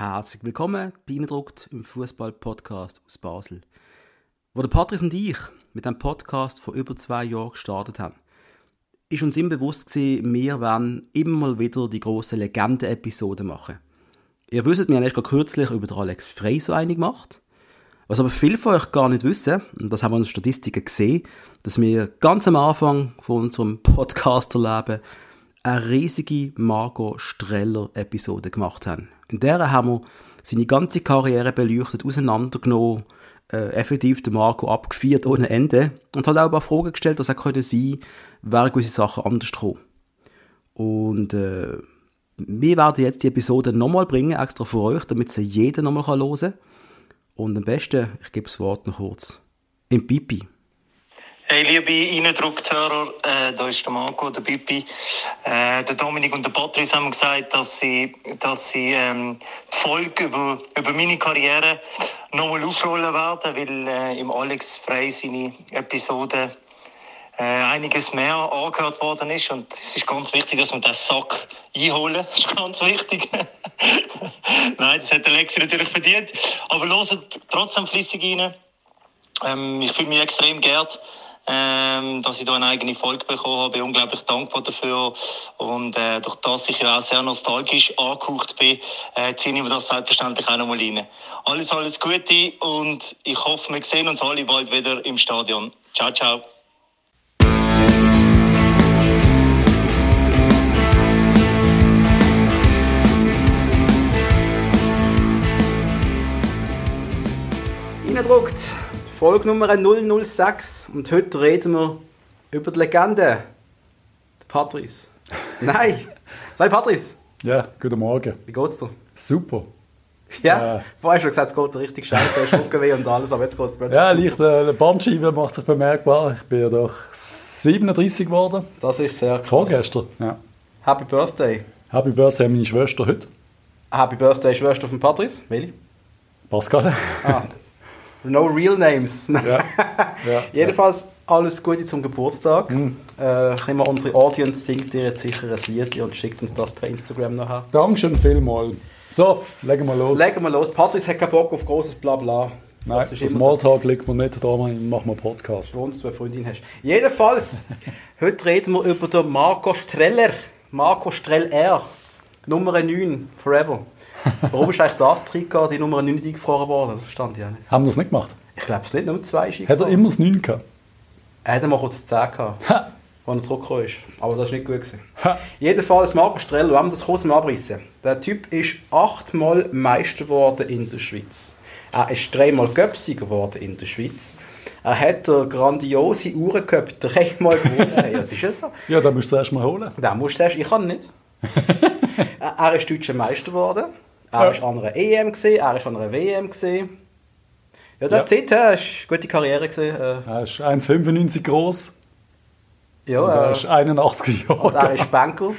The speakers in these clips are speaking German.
Herzlich willkommen beeindruckt im Fußball-Podcast aus Basel. Wo der Patrice und ich mit dem Podcast vor über zwei Jahren gestartet haben, ist uns immer bewusst gewesen, wir werden immer mal wieder die grossen Legenden-Episoden machen. Ihr wisst, wir haben erst kürzlich über Alex Frey so einig gemacht. Was aber viele von euch gar nicht wissen, und das haben wir in den Statistiken gesehen, dass wir ganz am Anfang von unserem Podcasterleben eine riesige Margot Streller-Episode gemacht haben. In der haben wir seine ganze Karriere beleuchtet, auseinandergenommen, äh, effektiv den Marco abgeführt ohne Ende und hat auch ein paar Fragen gestellt, dass er könnte sein, wären gewisse Sachen anders gekommen. Und äh, wir werden jetzt die Episode nochmal bringen, extra für euch, damit sie jeder nochmal hören kann. Und am besten, ich gebe das Wort noch kurz, im Pipi. Hey, liebe Eindruckshörer, äh, da ist der Marco, der Pipi. Äh, der Dominik und der Patrice haben gesagt, dass sie, dass sie ähm, die Folge über, über meine Karriere nochmal aufrollen werden, weil äh, im Alex Frey seine Episode äh, einiges mehr angehört worden ist. Und es ist ganz wichtig, dass wir den Sack einholen. Das ist ganz wichtig. Nein, das hat der Lexi natürlich verdient. Aber hört trotzdem flüssig rein. Ähm, ich fühle mich extrem geehrt ähm, dass ich da eine eigene Folge bekommen habe. Ich bin unglaublich dankbar dafür. Und äh, durch das ich ja auch sehr nostalgisch angehaucht bin, äh, ziehe ich mir das selbstverständlich auch nochmal rein. Alles, alles Gute und ich hoffe, wir sehen uns alle bald wieder im Stadion. Ciao, ciao. Reingedruckt. Folge Nummer 006 und heute reden wir über die Legende. Patrice. Nein! Sei Patrice! Ja, guten Morgen. Wie geht's dir? Super. Ja, äh, vorher schon gesagt, es geht richtig scheiße, hast Rückenweh und alles, aber jetzt geht es Ja, leicht, äh, Bandscheibe macht sich bemerkbar. Ich bin ja doch 37 geworden. Das ist sehr krass. Vorgestern, ja. Happy Birthday. Happy Birthday meine Schwester heute. Happy Birthday Schwester von Patrice. Welche? Pascal. Ah, No real names. Ja. ja. Jedenfalls alles Gute zum Geburtstag. Mhm. Äh, immer unsere Audience singt dir jetzt sicher ein Lied und schickt uns das per Instagram nachher. Dankeschön vielmals. So, legen wir los. Legen wir los. Patrice hat keinen Bock auf großes Blabla. Nein, das, ist Smalltalk so. liegt mir nicht da, machen wir Podcast. Wenn du eine Freundin hast. Jedenfalls, heute reden wir über den Marco Streller. Marco Streller. Nummer 9, Forever. Warum ist eigentlich das Trikot, die Nummer 9 eingefroren worden? Das verstand ich auch nicht. Haben wir das nicht gemacht? Ich glaube es nicht, nur zwei Ski. Hat er immer das 9 gehabt? Er hat mal kurz das 10 gehabt, als er zurückgekommen ist. Aber das war nicht gut. Gewesen. Jedenfalls Marco Streller, wir haben das kurz mal abrissen. Der Typ ist achtmal Meister geworden in der Schweiz. Er ist dreimal Göpsiger geworden in der Schweiz. Er hat der grandiose Uhrencup dreimal gewonnen. ja, das ist ja so. Ja, den musst du erst mal holen. Den musst du erst, ich kann nicht. er ist deutscher Meister geworden. Er ja. war an einer EM, gewesen, er war an einer WM. Gewesen. Ja, das ja. Er ist eine gute Karriere. Gewesen. Äh. Er ist 1,95 groß. Ja, und er ist 81 Jahre alt. Er ist Banker.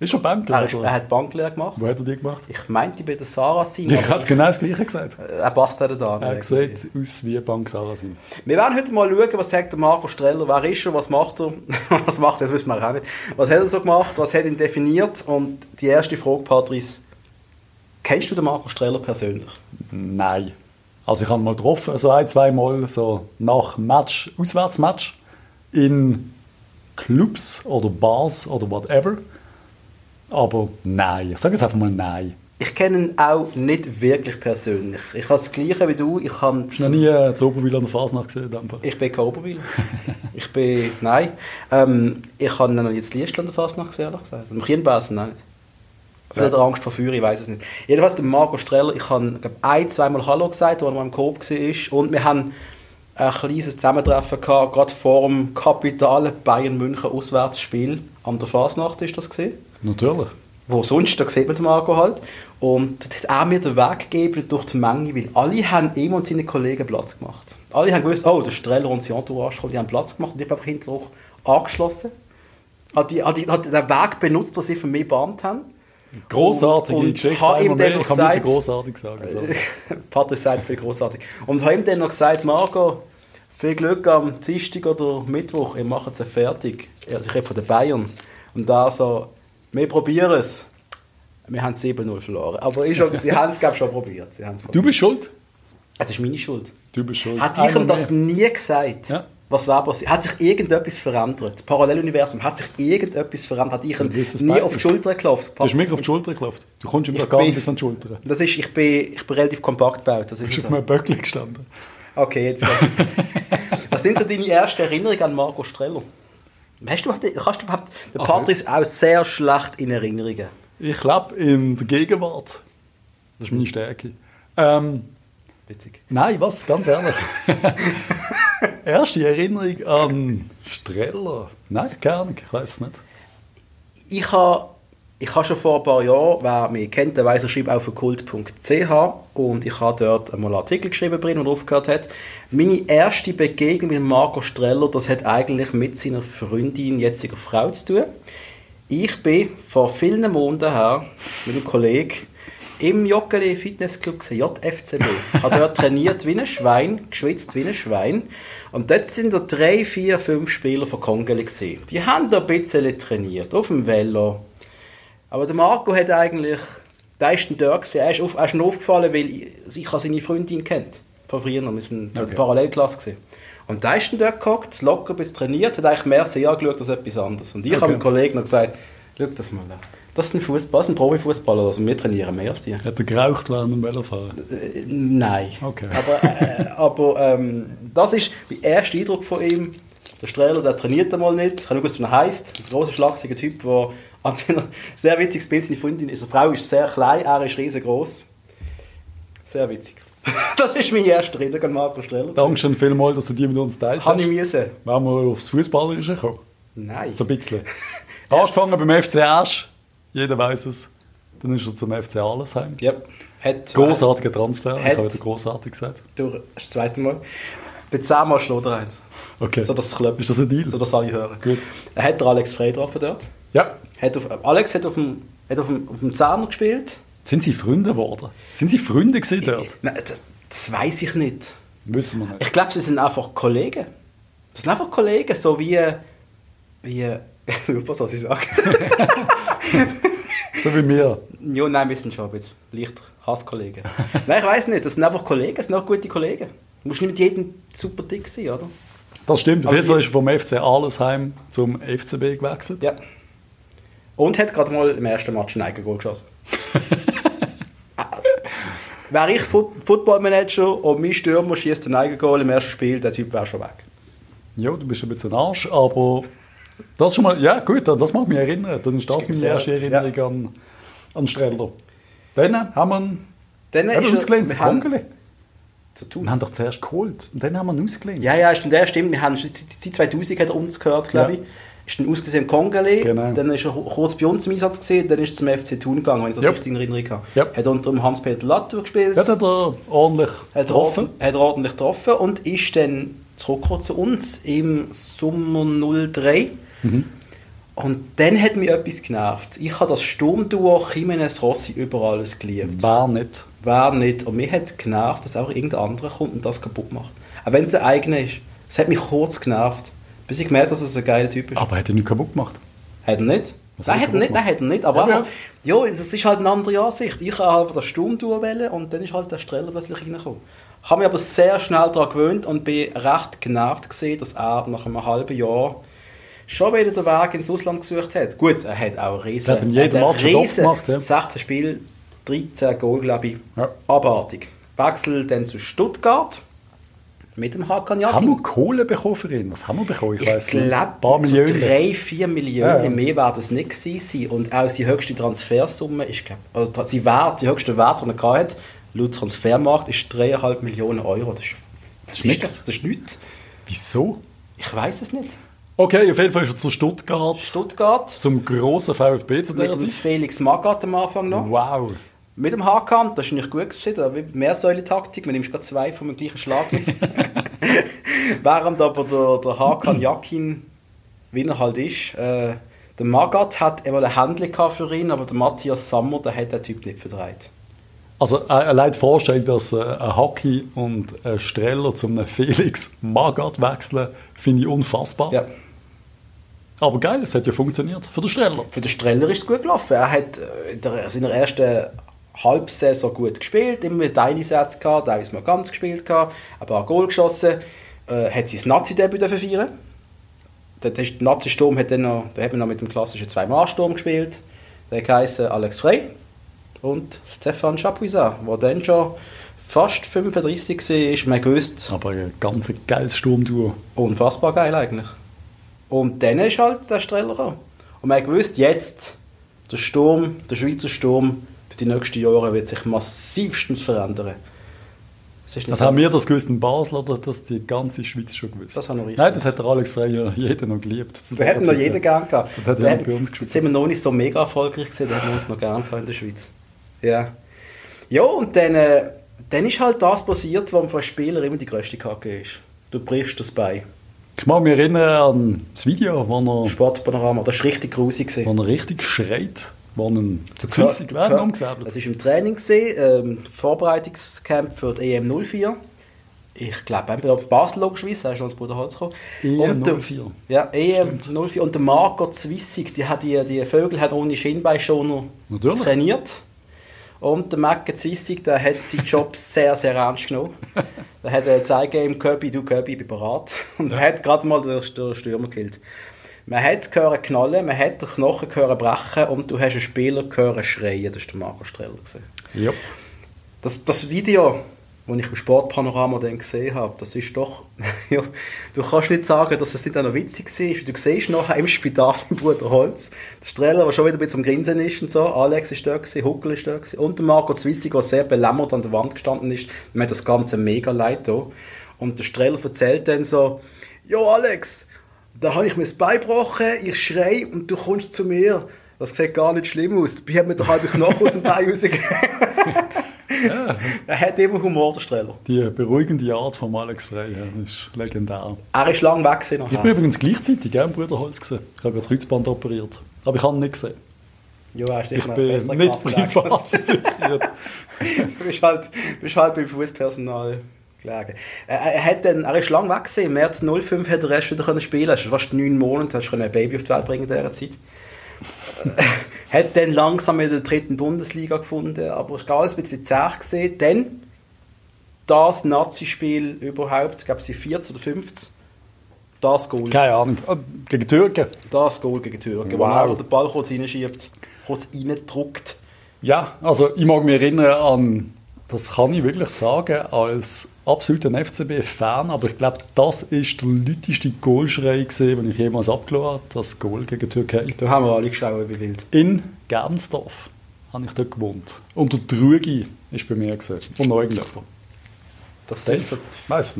Ist er Banker? Er, ist, er hat Banklehre gemacht. Wo hat er die gemacht? Ich meinte bei der Sarasin. Ich habe genau das Gleiche gesagt. Er passt auch da. Er sieht aus wie Bank Sarasin. Wir werden heute mal schauen, was sagt der Marco Streller, wer ist er, was macht er, was macht er, das wissen wir auch nicht. Was hat er so gemacht, was hat ihn definiert und die erste Frage, Patrice, Kennst du den Marco Streller persönlich? Nein. Also ich habe ihn mal getroffen, so ein, zwei Mal so nach Match, Auswärtsmatch in Clubs oder Bars oder whatever. Aber nein. Ich sage jetzt einfach mal nein. Ich kenne ihn auch nicht wirklich persönlich. Ich habe das Gleiche wie du. Ich habe noch nie äh, zu Oberwil an der Fasnacht gesehen. Einfach. Ich bin kein Oberwil. ich bin... Nein. Ähm, ich habe noch jetzt Liestl an der Fasnacht gesehen, ehrlich gesagt. Im Kirnbesen nein. Vielleicht ja. Angst vor Feuer, ich weiß es nicht. Jedenfalls der Marco Streller, ich habe ein, zweimal Hallo gesagt, als er im Coop war. Und wir haben ein kleines Zusammentreffen gehabt, gerade vor dem kapitalen Bayern München Auswärtsspiel. An der Fasnacht ist das gesehen. Natürlich. Wo sonst, da sieht man den Marco halt. Und das hat auch mir den Weg gegeben durch die Menge, weil alle haben ihm und seinen Kollegen Platz gemacht. Alle haben gewusst, oh, der Streller und sein Entourage, die haben Platz gemacht und ich habe einfach hinterher angeschlossen. Hat, die, hat, die, hat den Weg benutzt, den sie für mich gebahnt haben. Großartige und, Geschichte. Und ihm dann noch ich kann großartig sagen. So. Patrick sagt viel großartig. Und habe ihm dann noch gesagt, Marco, viel Glück am Dienstag oder Mittwoch, ihr macht es fertig. Also ich rede von den Bayern. Und da so, wir probieren es. Wir haben 7-0 verloren. Aber ist schon, sie haben es, glaube ich, schon probiert. Haben's Du probiert. bist schuld. Das ist meine Schuld. Du bist schuld. Hat ich ihm das nie gesagt? Ja. Was war passiert? Hat sich irgendetwas verändert? Paralleluniversum, hat sich irgendetwas verändert? Hat ich Du nie auf die Schulter geklopft? Du hast mir auf die Schulter geklopft. Du kommst doch gar nicht bis an die Schulter. Das ist, ich bin, ich bin relativ kompakt gebaut. Das Du ist bist so. auf einem Böckli gestanden. Okay, jetzt. Was sind so deine ersten Erinnerungen an Marco Streller? Hast du, kannst du überhaupt, der Also- ist auch sehr schlecht in Erinnerungen. Ich lebe in der Gegenwart. Das ist meine Stärke. Ähm, Witzig. nein, was? Ganz ehrlich. Erste Erinnerung an Streller? Nein, keine Ahnung. Ich weiß es nicht. Ich habe ich habe schon vor ein paar Jahren, wer mich kennt, der weiss, ich schreibe für kult.ch und ich habe dort einmal einen Artikel geschrieben, drin, der aufgehört hat. Meine erste Begegnung mit Marco Streller, das hat eigentlich mit seiner Freundin, jetziger Frau zu tun. Ich bin vor vielen Monaten her mit einem Kollegen im Joggeli Fitnessclub gewesen, JFCB. habe dort trainiert wie ein Schwein, geschwitzt wie ein Schwein. Und dort sind da drei, vier, fünf Spieler von Kongeli gesehen. Die haben da ein bisschen trainiert, auf dem Velo. Aber der Marco hat eigentlich, der ist dann dort gewesen. Er ist, auf, er ist aufgefallen, weil ich, ich habe seine Freundin kennt. Von früher, wir sind in Okay. der Parallelklasse gewesen. Und der ist dann dort gehockt, locker bis trainiert, hat eigentlich mehr See angeschaut als etwas anderes. Und ich Okay. habe dem Kollegen noch gesagt, schau das mal an. Das ist ein Fußball, das ist ein Profifußballer, also wir trainieren mehr als die. Hat er geraucht während dem Velofahren? Äh, Nein. Okay. Aber, äh, aber ähm, das ist mein erster Eindruck von ihm. Der Strehler, der trainiert einmal nicht. Ich habe nicht gewusst, wie er heisst. Ein großer, schlachsiger Typ, der an seiner sehr witziges Bild, seine Freundin, seine Frau ist sehr klein, er ist riesengroß. Sehr witzig. Das ist mein erster Erinnerung an Marco Streller. Danke schon vielmals, dass du die mit uns teilt Habe hast. ich müssen? Wenn wir aufs Fußballerische kommen. Nein. So ein bisschen. Angefangen beim FC Asch. Jeder weiß es. Dann ist er zum FC Allesheim. Ja. Hat, Großartiger Transfer. Ich Hat- habe wieder großartig gesagt. Durch, das zweite Mal. Bei zehnmal schlägt er eins. Okay. So, dass es klappt. Ist das ein Deal? So, dass alle hören. Gut. Er hat Alex Frey getroffen dort. Ja. Hat auf, Alex hat auf dem, hat auf dem, auf dem Zehner gespielt. Sind Sie Freunde geworden? Sind Sie Freunde gewesen dort? Nein, das, das weiß ich nicht. Wissen wir nicht. Ich glaube, sie sind einfach Kollegen. Das sind einfach Kollegen, so wie. wie Pass, was ich sage. So wie wir. ja, nein, wir sind schon ein bisschen leicht Hasskollegen. nein, ich weiß nicht. Das sind einfach Kollegen, das sind auch gute Kollegen. Du musst nicht mit jedem super dick sein, oder? Das stimmt. Also Sie- ist vom FC Allesheim zum FCB gewechselt. Ja. Und hat gerade mal im ersten Match ein Eigengoal geschossen. Wäre ich Foot Footballmanager und mein Stürmer schießt ein Eigengoal im ersten Spiel, der Typ wäre schon weg. Ja, du bist ein bisschen ein Arsch, aber das schon mal, ja gut, das mag mich erinnern. Dann ist das meine erste Erinnerung an, an Streller. Dann haben wir ihn Dann ausgelehnt zu wir haben-. Zu Wir tun. haben doch zuerst geholt und dann haben wir ihn ausgelehnt. Ja, ja, stimmt, der stimmt. Wir haben seit 2000 hat er uns gehört, glaube Ja. ich. Ist dann ausgesehen Kongeli, Genau. dann ist er kurz bei uns im Einsatz gesehen, dann ist er zum FC Thun gegangen, wenn ich das Ja. richtig in Erinnerung habe. Ja. Hat unter dem Hans-Peter Latour gespielt, Das hat er ordentlich hat, getroffen. hat er ordentlich getroffen und ist dann zurückgekommen zu uns im Sommer 03. Mhm. Und dann hat mich etwas genervt. Ich habe das Sturmduo Jimenez Rossi über alles geliebt. War nicht. Wer nicht. Und mir hat genervt, dass auch irgendein anderer kommt und das kaputt macht. Auch wenn es ein eigener ist. Es hat mich kurz genervt. Bis ich gemerkt habe, dass es ein geiler Typ ist. Aber er hat ihn nicht kaputt gemacht. Hat er nicht? Was Nein, hat er er nicht, nein, hat er nicht. Aber Ja, einfach, ja, es ist halt eine andere Ansicht. Ich habe halt das Sturmduo wählen und dann ist halt der Streller plötzlich reingekommen. Habe mich aber sehr schnell daran gewöhnt und bin recht genervt gesehen, dass er nach einem halben Jahr schon wieder den Weg ins Ausland gesucht hat. Gut, er hat auch riesen, Er hat hat Match Topf gemacht, ja. 16 Spiele, 13 Goal, glaube ich. Ja. Abartig. Wechsel dann zu Stuttgart mit dem Hakan Yakin. Haben wir Kohle bekommen für ihn? Was haben wir bekommen? Ich, Ich weiß nicht. glaube, Ein paar so Millionen. drei, vier Millionen Ja, mehr werden es nicht gewesen sein. Und auch seine höchste Transfersumme ist, glaube sein Wert, die höchste Wert, den er gehabt hat, laut Transfermarkt, ist 3,5 Millionen Euro. Das ist, das ist, das, das ist nichts. Wieso? Ich weiß es nicht. Okay, auf jeden Fall ist er zu Stuttgart Stuttgart zum grossen VfB zu mit der dem Zeit. Felix Magath am Anfang noch. Wow. Mit dem Hakan, das ist nicht gut gewesen, da wie Mehrsäule-Taktik, man nimmt gerade zwei vom gleichen Schlag mit. Während aber der, der Hakan Yakin, wie er halt ist, äh, der Magath hat einmal ein Händchen für ihn, aber der Matthias Sammer, der hat den Typ nicht verdreht. Also äh, allein die Vorstellung, dass äh, ein Hockey und ein Streller zum einem Felix Magath wechseln, finde ich unfassbar. Ja. Aber geil, es hat ja funktioniert. Für den Streller. Für den Streller ist es gut gelaufen. Er hat äh, in der- seiner ersten Halbsaison gut gespielt, immer wieder Teileinsätze gehabt, teilweise mal ganz gespielt gehabt, ein paar Goal geschossen, äh, hat sein Nazi-Debüt feiern. Der, der Nazi-Sturm hat dann noch, da hat man noch mit dem klassischen Zwei-Mann-Sturm gespielt. Der heisst Alex Frey und Stefan Chapuisat, der dann schon fast 35 war. Man gewusst, Aber ein ganz geiles Sturmduo. unfassbar geil eigentlich. Und dann ist halt der Streller gekommen. Und man hat gewusst, jetzt, der Sturm, der Schweizer Sturm, für die nächsten Jahre wird sich massivstens verändern. Das, Das haben ganz- wir das gewusst in Basel oder das die ganze Schweiz schon gewusst? Das haben wir richtig Nein, das hat der Alex Frey ja jeder noch geliebt. Da hätten noch jeder gern gehabt. Das hat ja bei uns gespielt. Jetzt sind wir noch nicht so mega erfolgreich gewesen, da hätten wir uns noch gern gehabt in der Schweiz. Ja. Ja, und dann, äh, dann ist halt das passiert, was für einen Spieler immer die grösste Kacke ist. Du brichst das Bein. Ich mag mich erinnern an das Video, wo er, Sportpanorama, das war richtig grusig. gewesen. wo er richtig schreit, wo er der Zwissig Kör- werden umgesäbelt. Das war im Training, ähm, Vorbereitungscamp für die EM 04. Ich glaube, entweder auf Basel logischerweise, da ist schon das Bruder Holz gekommen. EM Und der- 04. Ja, EM 04. Und der Marco Zwissig, die, hat die, die Vögel hat ohne Schienbeinschoner trainiert. Und der Macke Zwissig, der hat seinen Job sehr, sehr ernst genommen. Der hat äh, gezeigt, ihm, Köbi, du Köbi, ich bin bereit. Und er hat gerade mal den, den Stürmer gekillt. Man hat es gehört knallen, man hat den Knochen gehört brechen und du hast einen Spieler gehört schreien. Das war der Marco Streller. Ja. Das, das Video, das ich im Sportpanorama dann gesehen habe, das ist doch... ja, du kannst nicht sagen, dass es nicht auch noch witzig war. Du siehst nachher im Spital im Bruder Holz, der Streller, der schon wieder ein bisschen am Grinsen ist und so, Alex ist da, gewesen, Huckel ist da gewesen, und der Marco Zwissig, der sehr belämmert an der Wand gestanden ist. Mir hat das Ganze mega leid da. Und der Streller erzählt dann so, «Jo Alex, da habe ich mir das Bein gebrochen, ich schrei und du kommst zu mir. Das sieht gar nicht schlimm aus. Dabei hat mir der halbe Knochen aus dem Bein rausgegeben.» Er hat immer Humor, der Streller. Die beruhigende Art von Alex Frey, ja, ist legendär. Er ist lang weg gewesen Ich bin nachher. übrigens gleichzeitig gell, im Bruderholz gesehen. Ich habe das Kreuzband operiert. Aber ich habe ihn nicht gesehen. Ja, er ist Ich bin nicht privat versichert. Du bist halt, bist halt beim Fußpersonal gelegen. Er, er, hat dann, er ist lang weg gewesen. Im März 05 hat er erst wieder können spielen. Er ist fast neun Monate, hast du ein Baby auf die Welt bringen in dieser Zeit. Hat dann langsam in der dritten Bundesliga gefunden, aber es war alles ein bisschen zäh gesehen. Dann das Nazi-Spiel überhaupt, ich glaube, sie 14 oder 15. Das Goal. Keine Ahnung. Ah, Gegen Türken. Das Goal gegen Türken, Wow. wo er den Ball kurz reinschiebt, kurz reindruckt. Ja, also ich mag mich erinnern an, das kann ich wirklich sagen, als absoluter FCB-Fan, aber ich glaube, das ist der lauteste Goalschrei gewesen, den ich jemals abgelassen habe, das Goal gegen die Türkei. Da haben wir alle geschaut, wie wild. In Gernsdorf habe ich dort gewohnt. Und der Trügi ist bei mir gewesen. Und noch irgendjemand. Das sind so.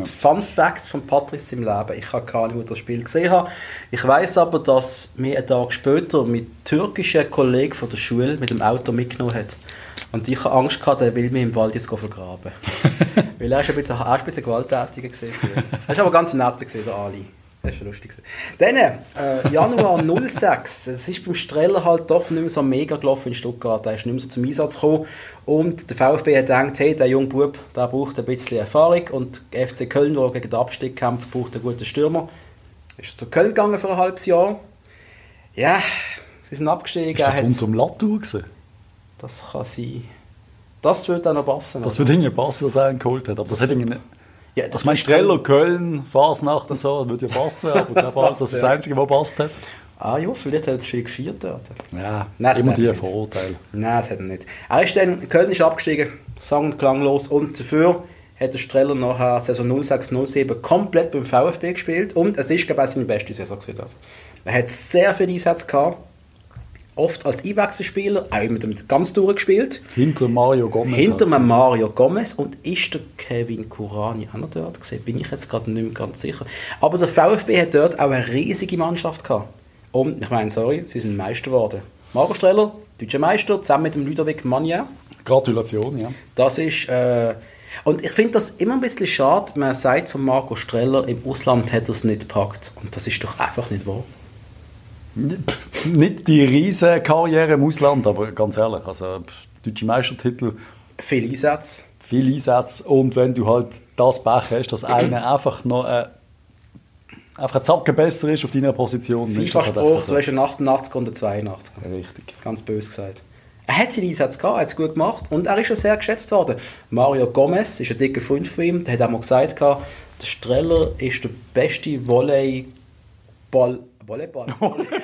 Fun Facts von Patrice im Leben. Ich habe keine Ahnung, wo ich das Spiel gesehen habe. Ich weiß aber, dass mir einen Tag später mit türkischen Kollegen von der Schule mit dem Auto mitgenommen hat. Und ich habe Angst gehabt, er will mich im Wald jetzt vergraben. Weil er ist ein bisschen, er ist ein bisschen gewalttätiger gewesen. Er ist aber ganz nett gewesen, der Ali. Das ist lustig. Dann, äh, Januar 06, es ist beim Streller halt doch nicht mehr so mega gelaufen in Stuttgart. Er ist nicht mehr so zum Einsatz gekommen. Und der VfB hat gedacht, hey, der junge Bub, der braucht ein bisschen Erfahrung. Und FC Köln, der gegen den Abstieg kämpft, braucht einen guten Stürmer. Ist zu Köln gegangen für ein halbes Jahr. Ja, sie sind abgestiegen. Ist das Er unter dem Latour gewesen? Das kann sein. Das würde auch noch passen. Das würde irgendwie passen, dass er einen geholt hat. Aber das hätte irgendwie nicht... ja, Also mein Streller, Köln, Fasnacht und so, würde ja passen, aber ich glaube, das ist das ja. Einzige, was passt hat. Ah ja, vielleicht hat er zu viel gefeiert dort. Ja, Nein, das immer die. Vorurteile. Nein, das hat er nicht. Er ist dann, Köln ist abgestiegen, sang- und klanglos. Und dafür hat der Streller nachher Saison 06-07 komplett beim VfB gespielt. Und es ist, glaube ich, seine beste Saison gewesen. Er hat sehr viele Einsätze gehabt. Oft als Einwechselspieler, auch immer damit ganz durchgespielt. Hinter Mario Gomez. Hinter halt. Mario Gomez und ist der Kevin Kurani auch noch dort gesehen? Bin ich jetzt gerade nicht mehr ganz sicher. Aber der VfB hat dort auch eine riesige Mannschaft gehabt. Und ich meine, sorry, sie sind Meister geworden. Marco Streller, deutscher Meister, zusammen mit dem Ludovic Magna. Gratulation, ja. Das ist. Äh, und ich finde das immer ein bisschen schade, man sagt von Marco Streller, im Ausland hat er es nicht gepackt. Und das ist doch einfach nicht wahr. Nicht die riesen Karriere im Ausland, aber ganz ehrlich, also deutsche Meistertitel, Viele Einsätze. viel Einsätze und wenn du halt das Pech hast, dass einer einfach noch eine, einfach ein Zacken besser ist auf deiner Position. das halt FIFA-Spruch, so. du hast einen 88 und einen 82. Richtig. Ganz böse gesagt. Er hat seinen Einsatz gehabt, er hat es gut gemacht und er ist schon sehr geschätzt worden. Mario Gomez ist ein dicker Freund von ihm, der hat auch mal gesagt, der Streller ist der beste Volleyball... Volleyball?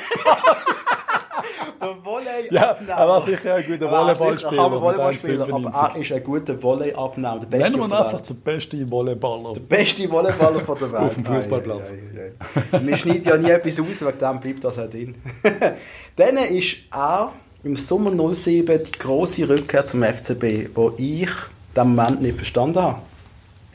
der Volley Ja, er war sicher ein guter Volleyballspieler Aber Volleyballspieler, 1,95. aber er ist ein guter Volleyabnehmer, der beste Nennen wir ihn der einfach Welt. der beste Volleyballer. Beste Volleyballer von der Welt. Auf dem Fußballplatz. Wir schneiden ja nie etwas aus, wegen dem bleibt das auch drin. Dann ist er im Sommer 07 die grosse Rückkehr zum FCB, wo ich den Moment nicht verstanden habe.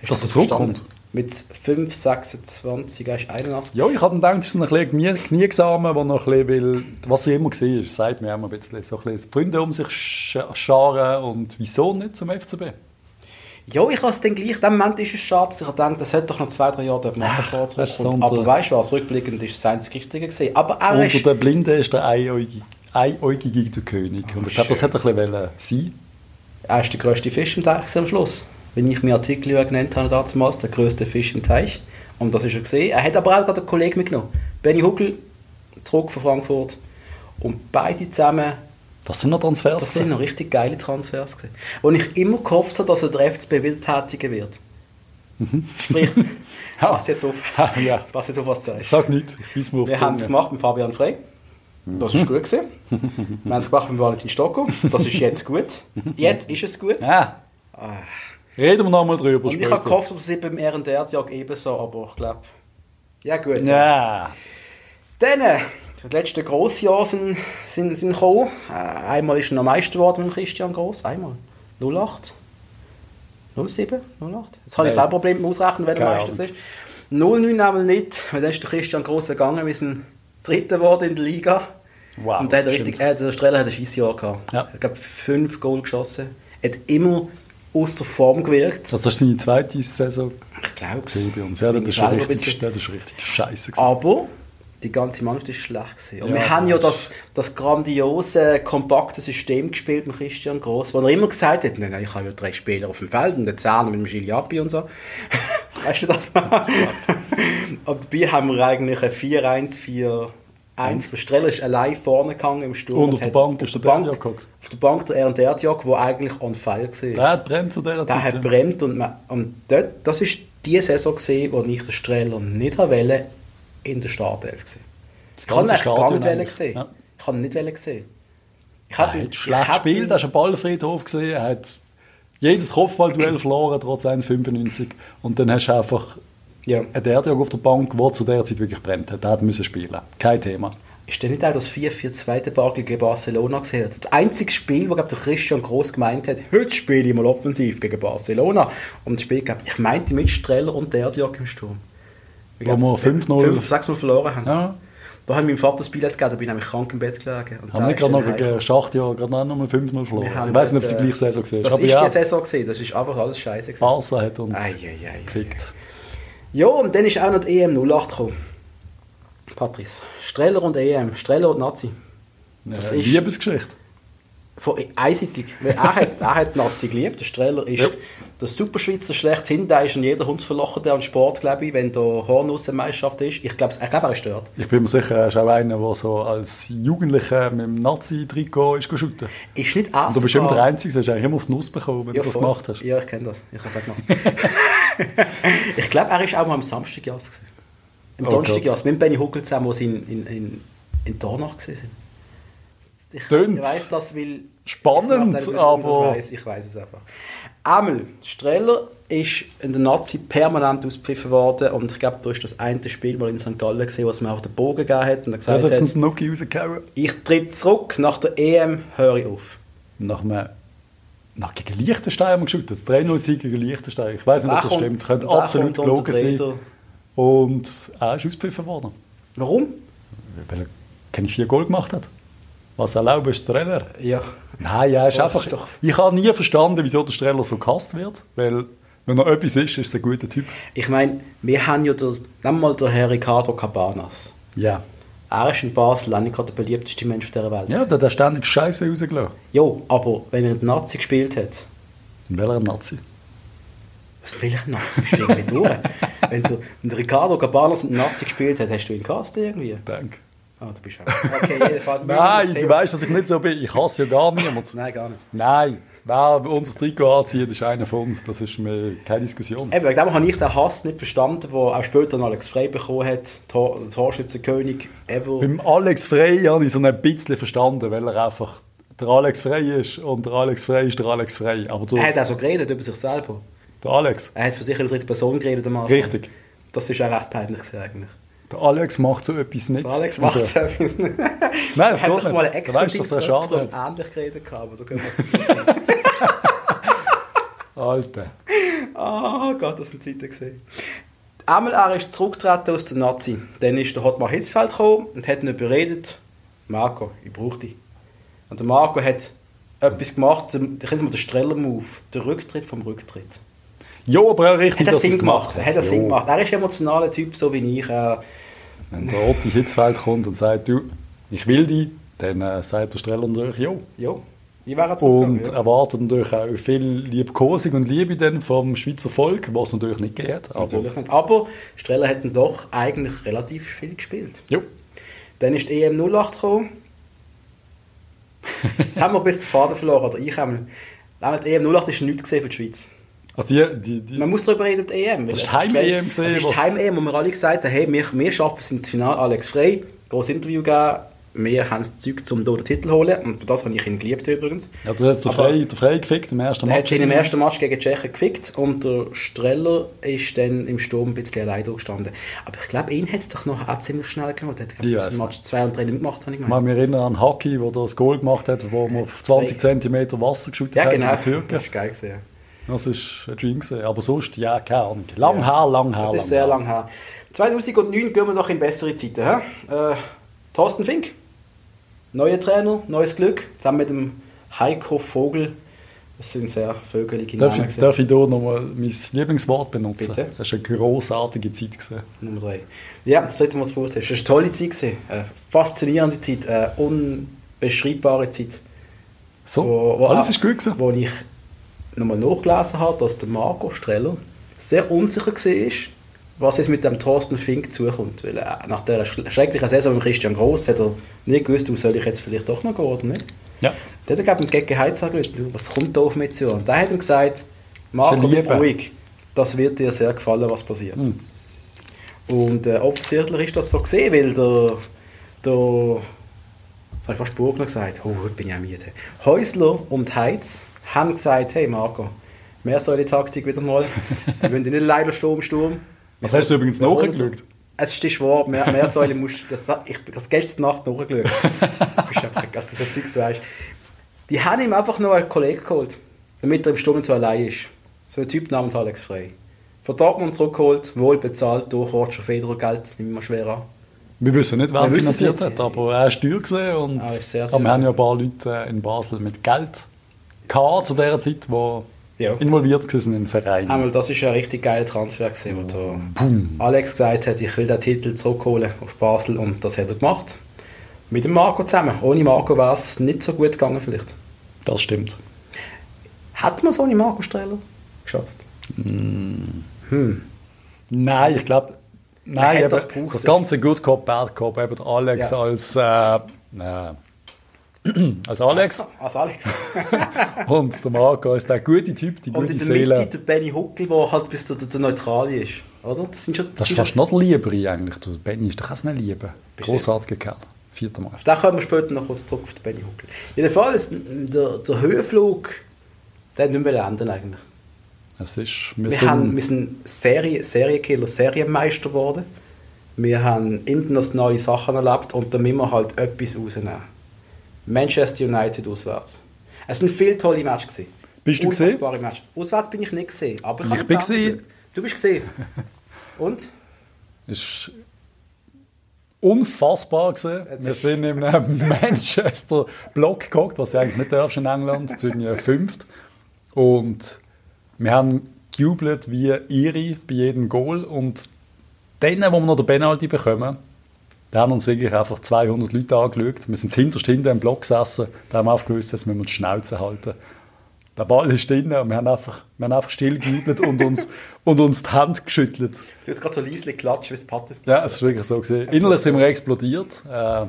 Hast Dass er zurückkommt? Mit 5, 26, er ist 81. Ja, ich hatte gedacht, es ist ein bisschen Knie- Kniegesamen, der noch ein bisschen was er immer gesehen ist, sagt mir auch ein bisschen, so ein bisschen Freunde um sich sch- scharen und wieso nicht zum FCB? Ja, ich habe es dann gleich, in dem Moment ist es schade, dass ich dachte, das hätte doch noch zwei, drei Jahre machen ist zurückkommt. so Aber weißt du was, rückblickend ist es das Richtige gewesen. Aber er ist... Unter den Blinden ist der Einäugige, Einäugige der König. Und ich glaube, das hätte ein bisschen sein Er ist der grösste Fisch im Teich am Schluss. Wenn ich mir Artikel genannt habe damals, der grösste Fisch im Teich. Und das ist er gesehen. Er hat aber auch gerade einen Kollegen mitgenommen. Benny Huckel, zurück von Frankfurt. Und beide zusammen, Das sind noch Transfers. das sind noch richtig geile Transfers gewesen. Und ich immer gehofft habe, dass er der FCB wieder tätigen wird. Sprich, Ja. pass jetzt auf. Ja. Pass jetzt auf, was du sagst. Sag nicht, ich Wir haben es gemacht mit Fabian Frey. Das ist gut gewesen. Wir haben es gemacht mit Valentin Stocko. Das ist jetzt gut. Jetzt ist es gut. Ja. Reden wir noch mal drüber Und ich habe gehofft, dass es beim RDR-Jagd ebenso, aber ich glaube. Ja, gut. Ja. Dann, äh, die letzten Grossjahre sind, sind, sind gekommen. Äh, einmal ist er noch Meister geworden mit Christian Gross. Einmal. 08. 07? 08? Jetzt habe ich Nein. selber Probleme mit Ausrechnen, wer der Meister ist. 09 einmal nicht, weil dann ist der Christian Gross gegangen. Wir sind Dritter geworden in der Liga. Wow, Und der, hat richtig, äh, der Streller hat ein scheiß Jahr gehabt. Ja. Ich glaube, fünf Goal geschossen. Hat immer außer Form gewirkt. Das war seine zweite Saison Ich glaube es. gewesen bei uns. Ja, das ist schon richtig, das ist richtig scheiße. Aber die ganze Mannschaft ist schlecht gewesen. Und Ja, wir haben ja das das, das grandiose, kompakte System gespielt mit Christian Gross, wo er immer gesagt hat, nein, nein, ich habe ja drei Spieler auf dem Feld und den Zehner mit dem Giliappi und so. weißt du das noch? und dabei haben wir eigentlich ein 4-1-4... 1 der Streller ist allein vorne gegangen im Sturm. Und auf der hat Bank ist der Derdiak gehockt. Auf der Bank der R&R-Diak, der eigentlich on fire war. Der hat brennt zu dieser Der Zeit. hat ja. brennt und, man, und dort, das ist die Saison gesehen, wo ich den Streller nicht wollte in der Startelf gesehen. Das Ich kann ihn gar nicht wollen sehen. Ja. Ich kann ihn nicht wollen sehen. Ich Er hat schlecht ich hab gespielt, ihn- er ist ein Ballfriedhof gesehen, er hat jedes Kopfballduell verloren, trotz 1,95. Und dann hast du einfach Ja. einen Derdiak auf der Bank, der zu der Zeit wirklich brennt hat. Der hat müssen spielen. Kein Thema. Ist denn nicht auch das 4-4-2 Debakel gegen Barcelona gesehen? Das einzige Spiel, wo glaub, der Christian Gross gemeint hat, heute spiele ich mal offensiv gegen Barcelona. Und das Spiel, glaub, ich meinte mit Streller und Derdiak im Sturm. Ich Wo glaub, wir 5-0 5 6-0 verloren haben. Ja. Da haben meinem Vater das Billett gegeben, da bin ich nämlich krank im Bett gelegen. Und Haben wir gerade noch gegen Schachtjahr gerade noch mal 5-0 verloren. Ich weiß nicht, ob es die gleiche Saison war. Das Aber ist ja, die Saison gesehen, das ist einfach alles scheiße gewesen. Barca hat uns Ei, ei, ei, gefickt. Ja, und dann ist auch noch die EM 08 gekommen. Patrice, Streller und EM, Streller und Nazi. Das Ja, ist- Liebesgeschichte. Von, einseitig. Weil er, hat, er hat Nazi geliebt. Der Streller ist Ja. der Superschweizer schlechthin. Der ist in jeder Hundsverlocher der an Sport, glaube ich, wenn da Hornussenmeisterschaft ist. Ich glaube, ich glaube, er ist dort. Ich bin mir sicher, er ist auch einer, der so als Jugendlicher mit dem Nazi-Trikot ist shooten. Ist nicht Und du bist immer der Einzige, du hast eigentlich immer auf die Nuss bekommen, wenn ja, du das voll. gemacht hast. Ja, ich kenne das. Ich habe es auch gemacht. ich glaube, er ist auch mal am Samstagjas. gewesen. Im Oh Donnerstagjas. Mit Benny Huckel zusammen, wo sie in, in, in, in Dornach waren. Ich, Tönt ich weiss das, weil... spannend, ich ich aber- Das weiss, ich weiß es einfach. Einmal, Streller ist in der Nazi permanent ausgepfiffen worden und ich glaube, da ist das eine Spiel mal in St. Gallen gesehen, wo es mir auch den Bogen gegeben hat und er Ja, gesagt das hat, Nuki rausgehauen. ich tritt zurück, nach der EM höre ich auf. Nach einem nach gegen Liechtenstein haben wir geshootet. 3-0-Sieg gegen Liechtenstein. Ich weiß nicht, ob das kommt- stimmt. Könnte absolut gelogen sein. Und er ist ausgepfiffen worden. Warum? Weil er keine vier Goal gemacht hat. Was der Trainer? Ja. Nein, ja, ist einfach, ist doch- ich habe nie verstanden, wieso der Streller so gehasst wird. Weil, wenn er etwas ist, ist er ein guter Typ. Ich meine, wir haben ja der, nehmen mal den Herr Ricardo Cabanas. Ja. Er ist in Basel auch nicht gerade der beliebteste Mensch auf dieser Welt. Ja, der hat ständig Scheiße rausgelassen. Jo, aber wenn er in der Nazi gespielt hat, In welcher Nazi? Was will ich ein Nazi bestimmen mit durch? wenn, du, wenn Ricardo Gabanos einen Nazi gespielt hat, hast du ihn gehasst irgendwie? Danke. Ah, du bist auch. Okay, jedenfalls. Nein, du weißt, dass ich nicht so bin. Ich hasse ja gar niemanden. Nein, gar nicht. Nein, wer unser Trikot anzieht, ist einer von uns. Das ist mir keine Diskussion. Eben, wegen dem habe ich den Hass nicht verstanden, den auch später Alex Frey bekommen hat, Tor- Torschützenkönig ever. Beim Alex Frey habe ich so ein bisschen verstanden, weil er einfach der Alex Frey ist und der Alex Frey ist der Alex Frey. Aber Er der, hat auch so geredet über sich selber. der Alex, Er hat für sich in der dritten Person geredet am Anfang. richtig. Das ist auch recht peinlich eigentlich. Der Alex macht so etwas nicht. Der Alex macht Also, es etwas nicht. Nein, das Er geht hat nicht. mal Du weißt, dass er Schaden hat. ähnlich geredet aber da können wir es nicht Alter. Ah Gott, das sind Zeiten gesehen. Einmal er ist zurückgetreten aus der Nazi. Dann ist der Hotmar Hitzfeld gekommen und hat ihn überredet, Marco, ich brauche dich. Und der Marco hat etwas gemacht, den kennen Sie mal den Streller-Move, der Rücktritt vom Rücktritt. Ja, aber auch richtig, Hat er Sinn es gemacht? Hat er Sinn gemacht? Er ist ein emotionaler Typ, so wie ich. Äh, Wenn der Otti Hitzfeld kommt und sagt, du, ich will dich, dann äh, sagt der Streller natürlich ja. ja, ich wäre Und ja. erwartet natürlich auch viel Liebkosung und Liebe dann vom Schweizer Volk, was natürlich nicht geht. Aber Natürlich nicht. Aber Streller hat dann doch eigentlich relativ viel gespielt. ja, Dann ist die EM 08 gekommen. Jetzt haben wir bis den Faden verloren, oder ich habe Nein, die EM 08 ist nichts gesehen für die Schweiz. Also die, die, die, Man muss darüber reden, die EM. Das ist Heim-EM Es gewesen, ist Heim-EM, wo wir alle gesagt haben, hey, wir, wir schaffen es ins Finale. Alex Frey, großes Interview gegeben, wir haben das Zeug, um hier den Titel zu holen. Und für das habe ich ihn geliebt übrigens. ja, du hast den Frey, den Frey gefickt im ersten Er hat Match. sich im ersten Match gegen die Tschechen gefickt und der Streller ist dann im Sturm ein bisschen allein gestanden. Aber ich glaube, ihn hat es doch noch auch ziemlich schnell gemacht. Er hat Ich glaub, weiss ich, Match 2 und 3 nicht gemacht, habe ich gemeint. mich erinnern an Hockey, wo er das Goal gemacht hat, wo man auf 20 cm Wasser geschüttet Ja, hat genau. in die Türken. Das ist geil gewesen. Das ist ein Dream gewesen. Aber sonst, ja, keine Ahnung. Lang her, lang her, Das lang ist sehr her. lang her. 2009 gehen wir doch in bessere Zeiten. Äh, Thorsten Fink, neuer Trainer, neues Glück, zusammen mit dem Heiko Vogel. Das sind sehr vögelige Darf Namen. ich, darf ich hier nochmal mein Lieblingswort benutzen? Bitte. Das war eine grossartige Zeit. Gewesen. Nummer 3. Ja, das Mal das Buch hast. Das war eine tolle Zeit. Gewesen. Eine faszinierende Zeit, eine unbeschreibbare Zeit. So, Wo- wo- alles ist gut gewesen. Wo ich nochmal nachgelesen habe, dass der Marco Streller sehr unsicher war, was jetzt mit dem Thorsten Fink zukommt. Weil äh, nach der schrecklichen Saison mit Christian Gross hat er nicht gewusst, wo soll ich jetzt vielleicht doch noch gehen oder nicht. Ja. Der hat er, gegen Heiz angelöst. Was kommt da auf mich zu? Und der hat ihm gesagt, Marco, bleib ruhig. Das wird dir sehr gefallen, was passiert. Hm. Und äh, offensichtlich ist das so gesehen, weil der, der das habe ich fast Burgner gesagt, oh, heute bin ich auch müde. Häusler und Heiz haben gesagt, hey Marco, mehr soll die Taktik wieder mal. Wir wollen dich nicht leider Sturm, Sturm. Was hast du übrigens nachgeschaut? Es ist wahr, mehr, mehr Säule musst das, ich das gestern Nacht nachgeschaut. Du bist einfach, dass du so Zeugs weißt. Die haben ihm einfach nur einen Kollegen geholt, damit er im Sturm nicht so allein ist. So ein Typ namens Alex Frey. Von Dortmund zurückgeholt, wohl bezahlt durch Roger Federer, Geld nimmt man schwer an. Wir wissen nicht, wer finanziert nicht. hat, aber er ist teuer gewesen und Er ist sehr aber teuer wir haben ja ein paar Leute äh, in Basel mit Geld gehabt zu dieser Zeit, die Ja. involviert waren in den Verein. Einmal, das ist ein richtig geiler Transfer gewesen, wo der Alex gesagt hat, ich will den Titel zurückholen auf Basel und das hat er gemacht. Mit dem Marco zusammen. Ohne Marco wäre es nicht so gut gegangen vielleicht. Das stimmt. Hat man es ohne Marco Streller geschafft? Nein, ich glaube, nein, hat eben, das das, ganze Good Cop, Bad Cop, eben der Alex Ja. als, äh, nein, als Alex Als Alex. und der Marco ist der gute Typ, die und gute in der Seele. Mitte der Benny Huckel, der halt bis der, der, Neutrale ist. Oder? Das sind schon, Das sind ist fast noch der Liebere eigentlich. Der Benny ist doch auch nicht Liebe. Bist du- Großartiger Kerl. Vierter Mal. auf den kommen wir später noch kurz zurück auf den Benny Huckel. Jedenfalls, der, der Höhenflug, der nicht mehr enden eigentlich. Es ist, wir, Wir, sind, haben, wir sind Serie, Serienkiller, Serienmeister geworden. Wir haben internationale Sachen erlebt und da müssen wir halt etwas rausnehmen. Manchester United auswärts. Es waren viele tolle Matches. gewesen. Bist du Unfassbare Matches. Auswärts bin ich nicht gesehen. Aber Ich habe bin gesehen. Du bist gesehen. Und? ist unfassbar gewesen. Jetzt Wir sind in einem Manchester Block gehockt, was du eigentlich nicht darfst in England, zu den fünft. Und wir haben gejubelt wie ihre bei jedem Goal. Und dann, wo wir noch den Penalty bekommen, da haben uns wirklich einfach 200 Leute angeschaut. Wir sind hinterst hinten im Block gesessen, da haben wir aufgewusst, jetzt müssen wir die Schnauze halten. Der Ball ist drin und wir haben einfach, wir haben einfach still und uns, und uns die Hand geschüttelt. Du hast gerade so leise klatscht, wie es Pattes Ja, es ist wirklich so gesehen. Innerlich sind wir explodiert. Äh,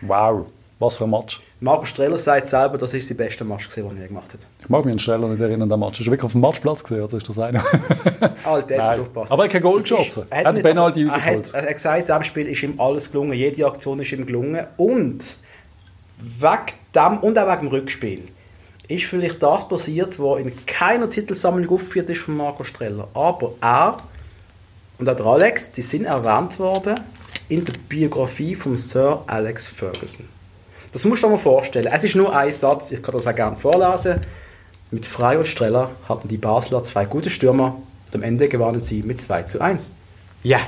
wow, was für ein Match. Marco Streller sagt selber, das ist sein bester Match, gewesen, den er je gemacht hat. Ich mag mich an Streller nicht erinnern, der Match. Ist er wirklich auf dem Matchplatz gesehen, oder ist das einer? Alter, der hat aufgepasst. Aber er hat kein Goal Das geschossen. er Er hat nicht- Penalty er rausgeholt. hat, er hat gesagt, in diesem Spiel ist ihm alles gelungen, jede Aktion ist ihm gelungen. Und wegen dem, und auch wegen dem Rückspiel, ist vielleicht das passiert, was in keiner Titelsammlung aufgeführt ist von Marco Streller. Aber er und auch der Alex, die sind erwähnt worden in der Biografie von Sir Alex Ferguson. Das musst du dir mal vorstellen. Es ist nur ein Satz, ich kann das auch gerne vorlesen. Mit Frey und Streller hatten die Basler zwei gute Stürmer und am Ende gewannen sie mit 2 zu 1. Ja,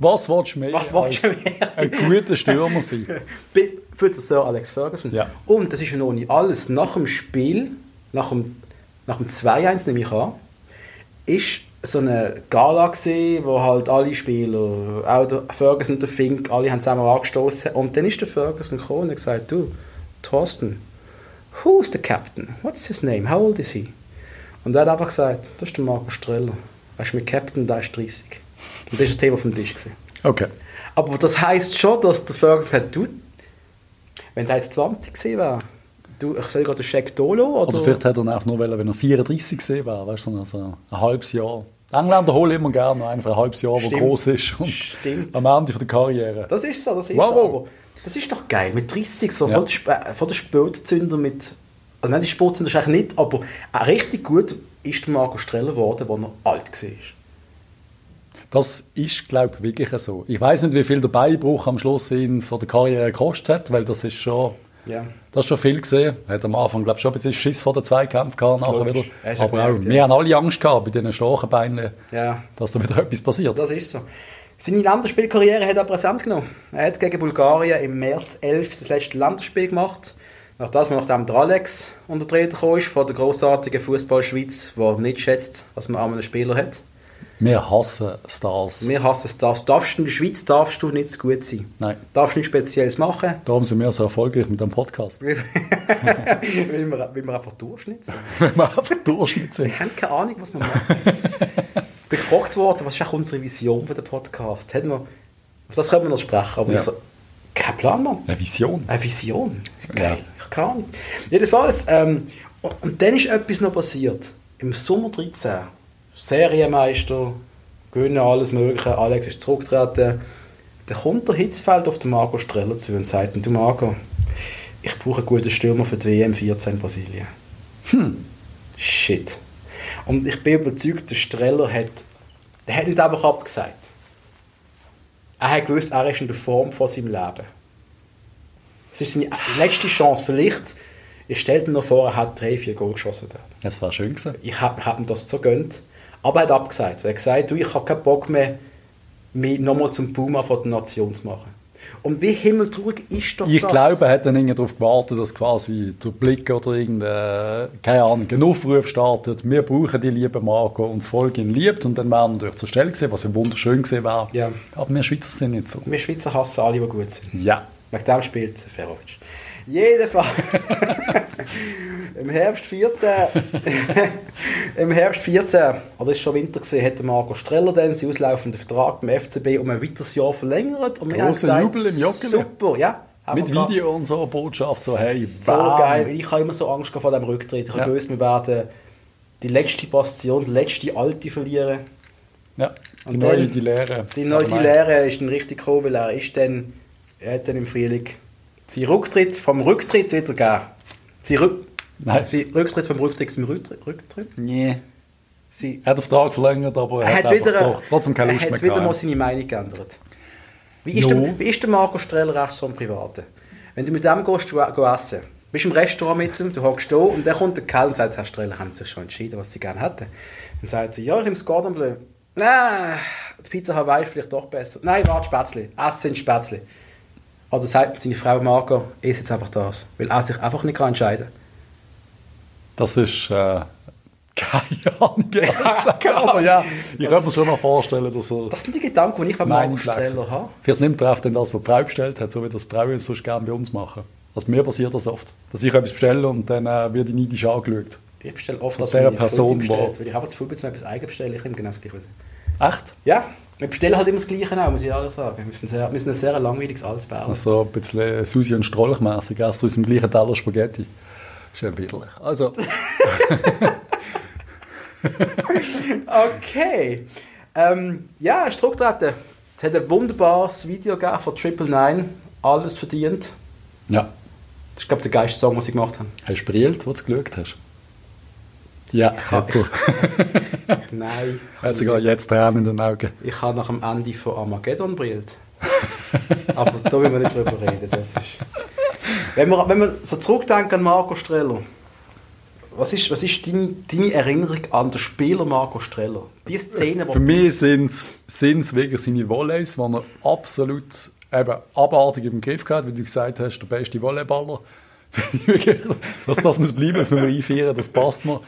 Was willst du mehr Was als du mehr? ein guter Stürmer sein? Für den Sir Alex Ferguson. Ja. Und das ist ja noch nicht alles. Nach dem Spiel, nach dem, nach dem 2-1 nehme ich an, ist so eine Gala gesehen, wo halt alle Spieler, auch der Ferguson und der Fink, alle haben zusammen angestoßen. Und dann ist der Ferguson gekommen und hat gesagt, du, Thorsten, who's the captain? What's his name? How old is he? Und er hat einfach gesagt, das ist der Marco Streller. Weißt du, mit Captain, der ist 30. Und das war das Thema vom Tisch. Gewesen. Okay. Aber das heisst schon, dass der Ferguson hat, du, wenn der jetzt 20 gewesen wäre, du, ich soll gerade den Scheck Dolo oder? Oder vielleicht hätte er auch nur wollen, wenn er 34 gesehen wäre, weißt du, so ein, halbes Jahr. Die Engländer holen immer gerne noch einen für ein halbes Jahr, der groß ist und Stimmt. am Ende von der Karriere. Das ist so, das ist Wow, so. Aber das ist doch geil. Mit 30, so Ja. voll, der Spätzünder mit. Also nein, die Spätzünder ist eigentlich nicht, aber auch richtig gut ist der Marco Streller geworden, als er alt war. Das ist, glaube ich, wirklich so. Ich weiß nicht, wie viel der Beinbruch am Schluss ihn von der Karriere gekostet hat, weil das ist schon, Ja. das ist schon viel gesehen. Hat am Anfang, glaube ich, schon ein bisschen Schiss vor den Zweikämpfen gehabt, nachher wieder. Er Aber auch, gemerkt, ja. wir haben alle Angst gehabt bei diesen starken Beinen, Ja. dass da wieder etwas passiert. Das ist so. Seine Länderspielkarriere hat er präsent genommen. Er hat gegen Bulgarien im März 11 das letzte Länderspiel gemacht. Nachdem, nachdem der Alex unter die gekommen ist, von der grossartigen Fußball-Schweiz, der nicht schätzt, was man an einem Spieler hat. Wir hassen Stars. Wir hassen. Das. Darfst du in der Schweiz darfst du nicht so gut sein. Nein. Darfst nichts Spezielles machen, Darum sind wir so erfolgreich mit dem Podcast. weil wir, weil wir einfach Durchschnitt sind. Wenn wir einfach Durchschnitt sind. Wir haben keine Ahnung, was wir machen. ich bin gefragt worden, was ist eigentlich unsere Vision für den Podcast? Hätten wir, auf das können wir noch sprechen, aber Ja. ich so, kein Plan, Mann. Eine Vision. Eine Vision. Geil. Ja. Ich keine Ahnung. Jedenfalls, ähm, und, und dann ist etwas noch passiert. Im Sommer 13, Serienmeister, gewinnen alles Mögliche, Alex ist zurückgetreten. Dann kommt der Hitzfeld auf den Marco Streller zu und sagt, du Marco, ich brauche einen guten Stürmer für die WM 14 in Brasilien. Hm. Shit. Und ich bin überzeugt, der Streller hat, der hat nicht einfach abgesagt. Er hat gewusst, er ist in der Form von seinem Leben. Es ist seine letzte Chance. Vielleicht, ich stelle mir noch vor, er hat drei, vier Goal geschossen. Das war schön gewesen. Ich habe hab ihm das so gönnt. Aber er hat abgesagt. Er hat gesagt, du, ich habe keinen Bock mehr, mich nochmal zum Puma von der Nation zu machen. Und wie himmeltraurig ist doch Ich das? glaube, er hat dann irgendwie darauf gewartet, dass quasi der Blick oder irgendein, keine Ahnung, ein Aufruf startet. Wir brauchen die liebe Marco und das Volk ihn liebt. Und dann wäre er natürlich zur Stelle gewesen, was ja wunderschön gewesen wäre. Ja. Aber wir Schweizer sind nicht so. Wir Schweizer hassen alle, die gut sind. Ja. Wegen dem spielt Seferovic. Jedenfalls. Im Herbst 14. Im Herbst 14, oder ist schon Winter gewesen, hat Marco Streller dann seinen auslaufenden Vertrag beim FCB um ein weiteres Jahr verlängert. Und wir haben Grosser Jubel im Joggeli. Super, ja. Mit. Video und so, Botschaft, so hey, So bam. geil. Ich habe immer so Angst vor dem Rücktritt. Ich habe Ja. gewusst, wir werden die letzte Bastion, die letzte alte verlieren. Ja, die Und neue, dann- die Lehre. Die neue die. Lehre ist dann richtig gekommen, weil er ist dann, er hat dann im Frühling seinen Rücktritt vom Rücktritt wieder gegeben. Sein, Rück, Nein. sein Rücktritt vom Rücktritt zum Rücktritt. Rücktritt? Nee. Sein, Er hat den Vertrag verlängert, aber er, hat, hat wieder, doch, trotzdem keine Lust er mehr hat wieder mal seine Meinung geändert. Wie ist, No. der, wie ist der Marco Streller echt so im Privaten? Wenn du mit dem gehst, go, go essen, bist im Restaurant mit ihm, du hockst da und dann kommt der Kerl und sagt, Herr Streller, haben Sie sich schon entschieden, was Sie gerne hätten? Dann sagt sie, ja, ich nehme das Gordon Bleu. Nein, die Pizza Hawaii ist vielleicht doch besser. Nein, warte, Spätzle. Essen Spätzle. Oder sagt seine Frau Marco, ess jetzt einfach das. Weil er sich einfach nicht kann entscheiden kann. Das ist, äh, keine Ahnung, ehrlich gesagt, aber ja, ich kann mir schon noch vorstellen, dass er Das sind die Gedanken, die ich bei Marco Meinung wechselt. Streller habe. Vielleicht nimmt er auf das, was die Frau bestellt hat, so wie das die Frauen sonst gerne bei uns machen. Also mir passiert das oft, dass ich etwas bestelle und dann äh, wird ich neidisch angeschaut. Ich bestelle oft Von das, der Person, wo- Weil ich einfach zu viel zu etwas eigen bestelle, ich immer genau das Gleiche. Echt? Ja, wir bestellen halt immer das Gleiche auch, muss ich ehrlich sagen. Wir sind, sehr, wir sind ein sehr langweiliges Altsbär. Also ein bisschen äh, Susi und Strolch-mässig, erst aus dem gleichen Teller Spaghetti. Schön widerlich. Also, Okay. Ähm, ja, ist zurückgetreten. Es hat ein wunderbares Video gegeben von Triple Nine. Alles verdient. ja. Das ist, glaube ich, der geilste Song, den sie gemacht haben. Hast du brillt, wo du geschaut hast? Ja, hat er. Nein. Er hat sogar jetzt Tränen in den Augen. Ich habe nach dem Ende von Armageddon brillt. Aber da will wir nicht drüber reden. Das ist... wenn, wir, wenn wir so zurückdenken an Marco Streller, was ist, was ist deine, deine Erinnerung an den Spieler Marco Streller? Die Szene, Für mich sind es wirklich seine Volleys, die er absolut eben abartig im Griff hat, wie du gesagt hast, der beste Volleyballer. Dass das muss bleiben, das müssen wir einführen, das passt mir.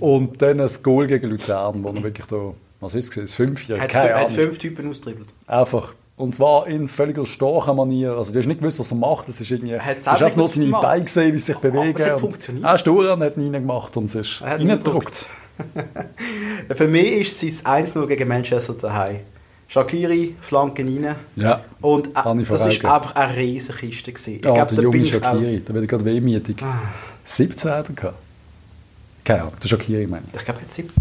Und dann ein Goal gegen Luzern, wo er wirklich da, was ist es, Fünfjährige, hat, keine hat Ahnung. fünf Typen austribbelt. Einfach. Und zwar in völliger starker Manier. Also, du hast nicht gewusst, was er macht. Das ist irgendwie, Er hat du hast einfach nur seine Beine gesehen, wie sie sich bewegen. es hat funktioniert. Er ist durch hat ihn reingemacht und es ist hat ihn reingedruckt. Für mich ist es 1-0 gegen Manchester daheim. Shakiri, Flanken rein. Ja. Und äh, ich das war einfach eine riesige Kiste. Gewesen. Ich Ja, glaub, der da junge ich Shakiri, der wird gerade wehmütig. Ah. 17 hat er gehabt. Keine Ahnung, der Shakiri meine ich. Ich glaube, jetzt sieben.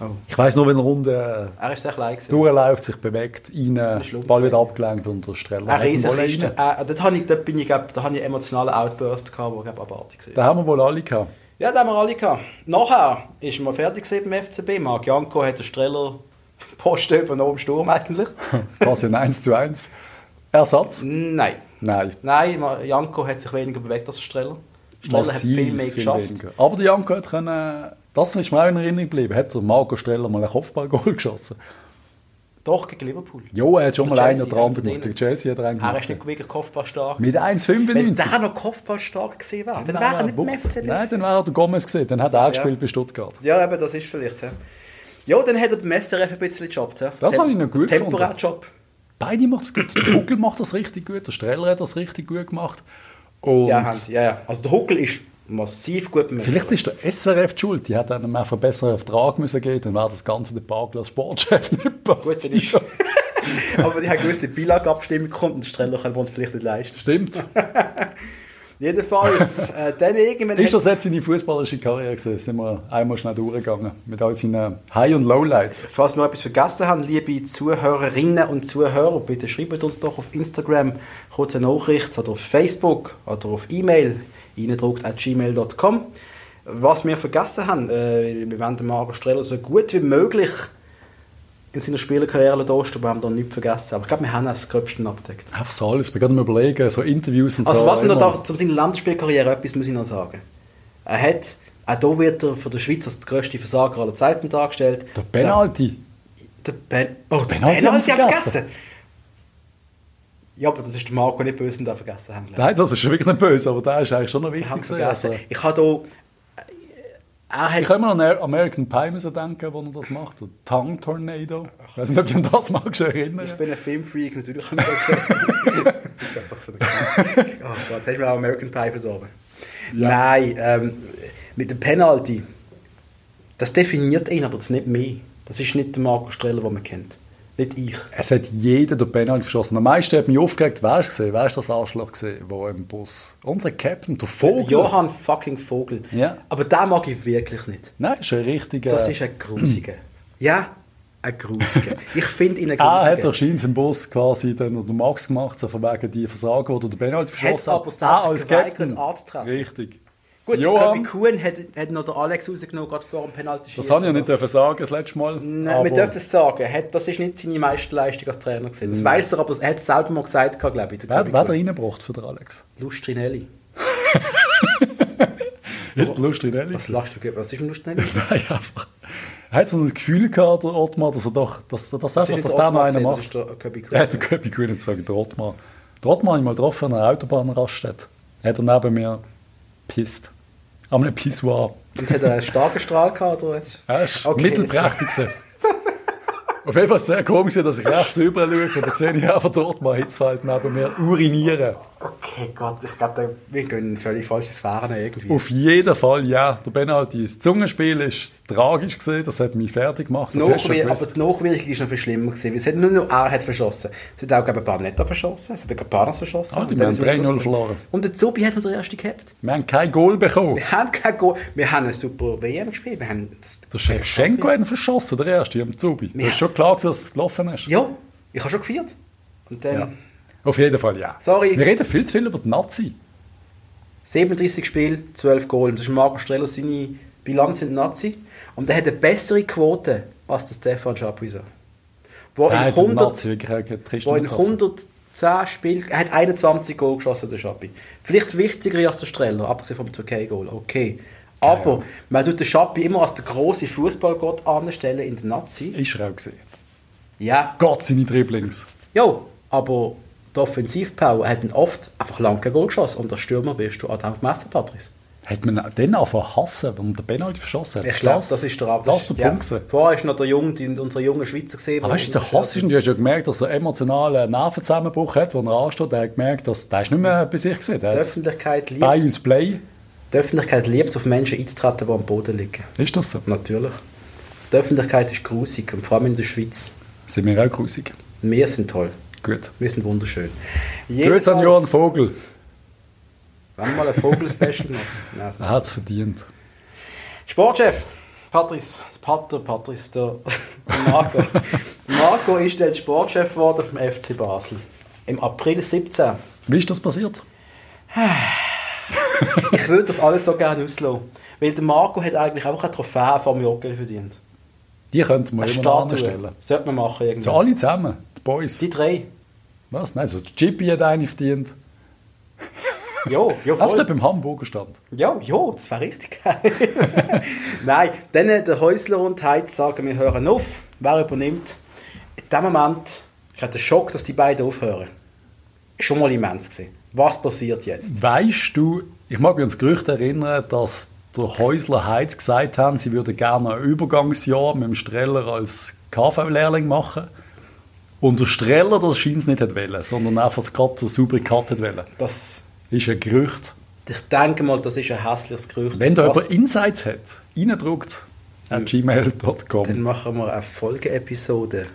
Oh. Ich weiss nur, wenn er Runde Er ist sehr klein. gewesen. durchläuft, sich bewegt, rein. Ball wird abgelenkt und der Streller Eine hat den riesige Ball Kiste. rein. Äh, dort, ich, dort bin ich, glaub, da habe ich einen emotionalen Outburst gehabt, glaub, abartig war. Den haben wir wohl alle gehabt. Ja, den haben wir alle gehabt. Nachher ist man fertig gewesen beim FCB. Marc Janko hat den Streller Posten übernommen im Sturm eigentlich. Quasi ein 1 zu 1. Ersatz? Nein. Nein. Nein, Janko hat sich weniger bewegt als Streller. Streller hat Massiv viel mehr geschafft. weniger. Aber der Janko hat können, das ist mir auch in Erinnerung geblieben, hat der Marco Streller mal einen Kopfballgoal geschossen. Doch, gegen Liverpool. Jo, er hat schon mal einen oder anderen ja, gemacht. Der Chelsea hat er einen Er ist gemacht. nicht wirklich kopfballstark. Mit Wenn 1,95. der noch kopfballstark gewesen wäre, dann wäre er nicht wucht. FCB. Nein, gewesen. dann wäre er der Gomez gesehen. Dann hat er auch gespielt bei Stuttgart. Ja, eben, das ist vielleicht. Ja, ja dann hat er beim SRF ein bisschen gejobbt. Ja. Das habe ich noch gut gefunden. Temporärjob. Beide macht es gut. Der Huckel macht das richtig gut, der Streller hat das richtig gut gemacht. Und Ja. Ja, ja. Also der Huckel ist massiv gut beim vielleicht ist der SRF die schuld. Die hätte einem einfach einen besseren Vertrag müssen geben dann wäre das Ganze der Parkplatz Sportchef nicht Gut, passiert. ist... Aber die haben gewusst, die Billag-Abstimmung kommt und der Streller können wir uns vielleicht nicht leisten. Stimmt. Jedenfalls, äh, dann irgendwann... Ist das jetzt seine fußballerische Karriere gewesen? Sind wir einmal schnell durchgegangen mit all seinen High- und Lowlights. Falls wir etwas vergessen haben, liebe Zuhörerinnen und Zuhörer, bitte schreibt uns doch auf Instagram kurze Nachricht oder auf Facebook oder auf E-Mail eindruckt.gmail.com was wir vergessen haben. Äh, wir wollen Marco Streller so gut wie möglich in seiner Spielerkarriere durchstehen, aber wir haben da nichts vergessen. Aber ich glaube, wir haben das Gröbsten abgedeckt. Einfach so alles. Ich bin gerade am überlegen, so Interviews und Also so. was man da, zu seiner Länderspielkarriere etwas muss ich noch sagen. Er hat, auch hier wird er von der Schweiz als der grösste Versager aller Zeiten dargestellt. Der Penalty. Der Ben oh, der Penalty Penalty, wir wir vergessen. vergessen. Ja, aber das ist der Marco nicht böse, den wir vergessen haben. Nein, das ist schon wirklich nicht böse, aber der ist eigentlich schon noch ich. wichtig. gewesen. vergessen. Also, Ich habe hier... Ich kann immer an American Pie müssen denken, wo er das macht. Der Tongue Tornado. Ich weiß nicht, ob du an das magst erinnern. Ich bin ein Filmfreak, natürlich kann ich das das ist einfach so bekannt. Oh Gott, hast du mir auch American Pie verdorben? Ja. Nein, ähm, mit dem Penalty, das definiert ihn aber nicht mehr. Das ist nicht der Marco Streller, den man kennt. Nicht ich. Es hat jeder den Penalty verschossen. Am meisten hat mich aufgeregt, wer ist gesehen? Wer ist das Arschloch gesehen, wo im Bus? Unser Captain, der Vogel. Johann fucking Vogel. Ja. Aber den mag ich wirklich nicht. Nein, ist ein richtiger. Das ist ein Grusiger. ja, ein Grusiger. Ich finde ihn ein er hat Grusiger. doch scheint im Bus quasi den oder Max gemacht, so von wegen die Versagen, die der Penalty verschossen aber selbst Er als geweigert, Captain. anzutreten. Richtig. Gut, Johann, Köbi Kuhn hat, hat noch der Alex rausgenommen, gerade vor dem Penalty das habe ich ja nicht dürfen sagen, das letzte Mal. Nein, wir dürfen es sagen. Hat, das ist nicht seine meiste Leistung als Trainer gewesen. Das weiß er, aber er hat es selber mal gesagt, glaube ich. der wer, Köbi hat er reingebracht für den Alex? Lustrinelli. Ist ehrlich? Was lachst du? Was ist Lustrinelli? Nein, einfach. Er hat so ein Gefühl gehabt, der Ottmar, dass er doch, dass, dass, Das einfach, dass der noch einen macht. Das ist der Köbi Kuhn. Ja, der Köpi Kuhn jetzt sagen, der Ottmar. Der Ottmar habe ich mal getroffen an einer Autobahnraststätte. Hat er neben mir pisst. Am einem Pissoir. Und hat er einen starken Strahl gehabt? Oder? Er ist Okay, mittelprächtig. gewesen. Auf jeden Fall sehr komisch, dass ich rechts rüber schaue und dann sehe ich einfach dort mal Hitzfeld neben mir urinieren. Okay, Gott, ich glaube, wir gehen in völlig falsche Sphären irgendwie. Auf jeden Fall, ja. Der Penalty, das Zungenspiel ist tragisch gesehen, das hat mich fertig gemacht. Das hast du Nachwir aber die Nachwirkung ist noch viel schlimmer gewesen. weil Es hat nur er hat verschossen. Es hat auch glaube ich, Barnetta verschossen, es hat auch Panas verschossen. Ah, die haben ist es 3-0 lustig. verloren. Und der Zubi hat noch den ersten gehabt. Wir haben kein Goal bekommen. Wir haben kein Goal. Wir haben eine super WM gespielt. Wir haben das Der Shevchenko hat ihn verschossen, der erste, am Zubi. Das Ja. ist schon klar, dass es gelaufen ist. Ja, ich habe schon gefeiert. Und dann Ja. Auf jeden Fall, ja. Sorry. Wir reden viel zu viel über die Nazi. 37 Spiele, 12 Goal. Das ist Marco Streller seine Bilanz in der Nazi. Und er hat eine bessere Quote als der Stefan Chapuisat. Wo Der in hat die 100 Nazi wirklich auch trist wo in getroffen. 110 Spielen, er hat 21 Goal geschossen, der Schappi. Vielleicht wichtiger als der Streller, abgesehen vom 2K-Goal, okay. Aber ja. man tut den Schappi immer als den grossen Fußballgott anstellen in der Nazi. Ist er auch gesehen. Ja, Gott, seine Dribblings. ja, aber die Offensivpower hat ihn oft einfach lang Goal geschossen und als Stürmer bist du an dem gemessen, Patrice. Hat man den einfach hassen, wenn man den Penalty verschossen hat? Ich glaube, das ist der Ab- Das ist der ja. Punkt. gewesen. Vorher ist noch der Junge, die- unser junger Schweizer gesehen. Aber weißt du, dieser Hass ist, du hast ja gemerkt, dass er einen emotionalen Nervenzusammenbruch hat, wo er ansteht. Er hat gemerkt, dass der ist nicht mehr bei sich gesehen. Die Der Öffentlichkeit bei liebt uns Play. die Öffentlichkeit liebt es, auf Menschen einzutreten, die am Boden liegen. Ist das so? Natürlich. Die Öffentlichkeit ist grusig, und vor allem in der Schweiz. Sind wir auch grusig. Wir sind toll. Gut. Wir sind wunderschön. Grüße an Johann Vogel. Wollen wir mal ein Vogel-Special machen? Er hat es verdient. Sportchef, Patrice, der Pater, Patrice, der Marco. Marco ist dann Sportchef geworden vom FC Basel. Im April 17. Wie ist das passiert? Ich würde das alles so gerne auslassen. Weil der Marco hat eigentlich auch eine Trophäe vom Joggeli verdient. Die könnten wir immer Statue. anstellen. Sollte man machen So irgendwann. alle zusammen, die Boys. Die drei. Was? Nein, so Chippy hat eine verdient. Ja, ja, Auf voll. der beim Hamburger stand. Ja, ja, das wäre richtig geil. Nein, dann äh, der Häusler und Heiz sagen, wir hören auf. Wer übernimmt? In dem Moment, ich hatte den Schock, dass die beiden aufhören. Schon mal immens gewesen. Was passiert jetzt? Weißt du, ich mag mich ans Gerücht erinnern, dass der Häusler Heiz gesagt haben, sie würden gerne ein Übergangsjahr mit dem Streller als KV-Lehrling machen. Und der Streller das scheint es nicht wollen, sondern einfach gerade so saubere Cut wollen. Das, Ist ein Gerücht. ich denke mal, das ist ein hässliches Gerücht. Wenn da jemand Insights hat, reindruckt at gmail.com. Dann machen wir eine Folgeepisode.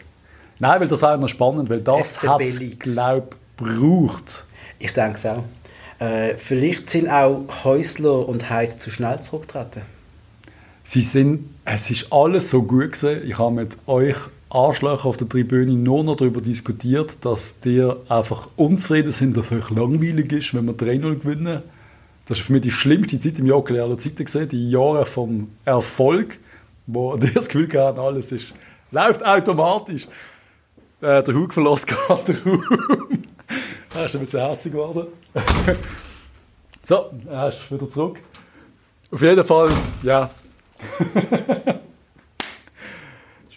Nein, weil das wäre noch spannend, weil das hat glaube braucht. Ich denke es auch. Äh, vielleicht sind auch Häusler und Heiz zu schnell zurückgetreten. Sie sind, es ist alles so gut gewesen. Ich habe mit euch Arschlöcher auf der Tribüne nur noch darüber diskutiert, dass ihr einfach unzufrieden sind, dass es euch langweilig ist, wenn wir 3-0 gewinnen. Das ist für mich die schlimmste Zeit im Joggeli aller Zeiten gesehen, die Jahre vom Erfolg, wo die das Gefühl hatten, alles ist, läuft automatisch. Äh, der Hug verlässt gerade den Raum. Er ist ein bisschen hässlich geworden. so, er ist wieder zurück. Auf jeden Fall, ja,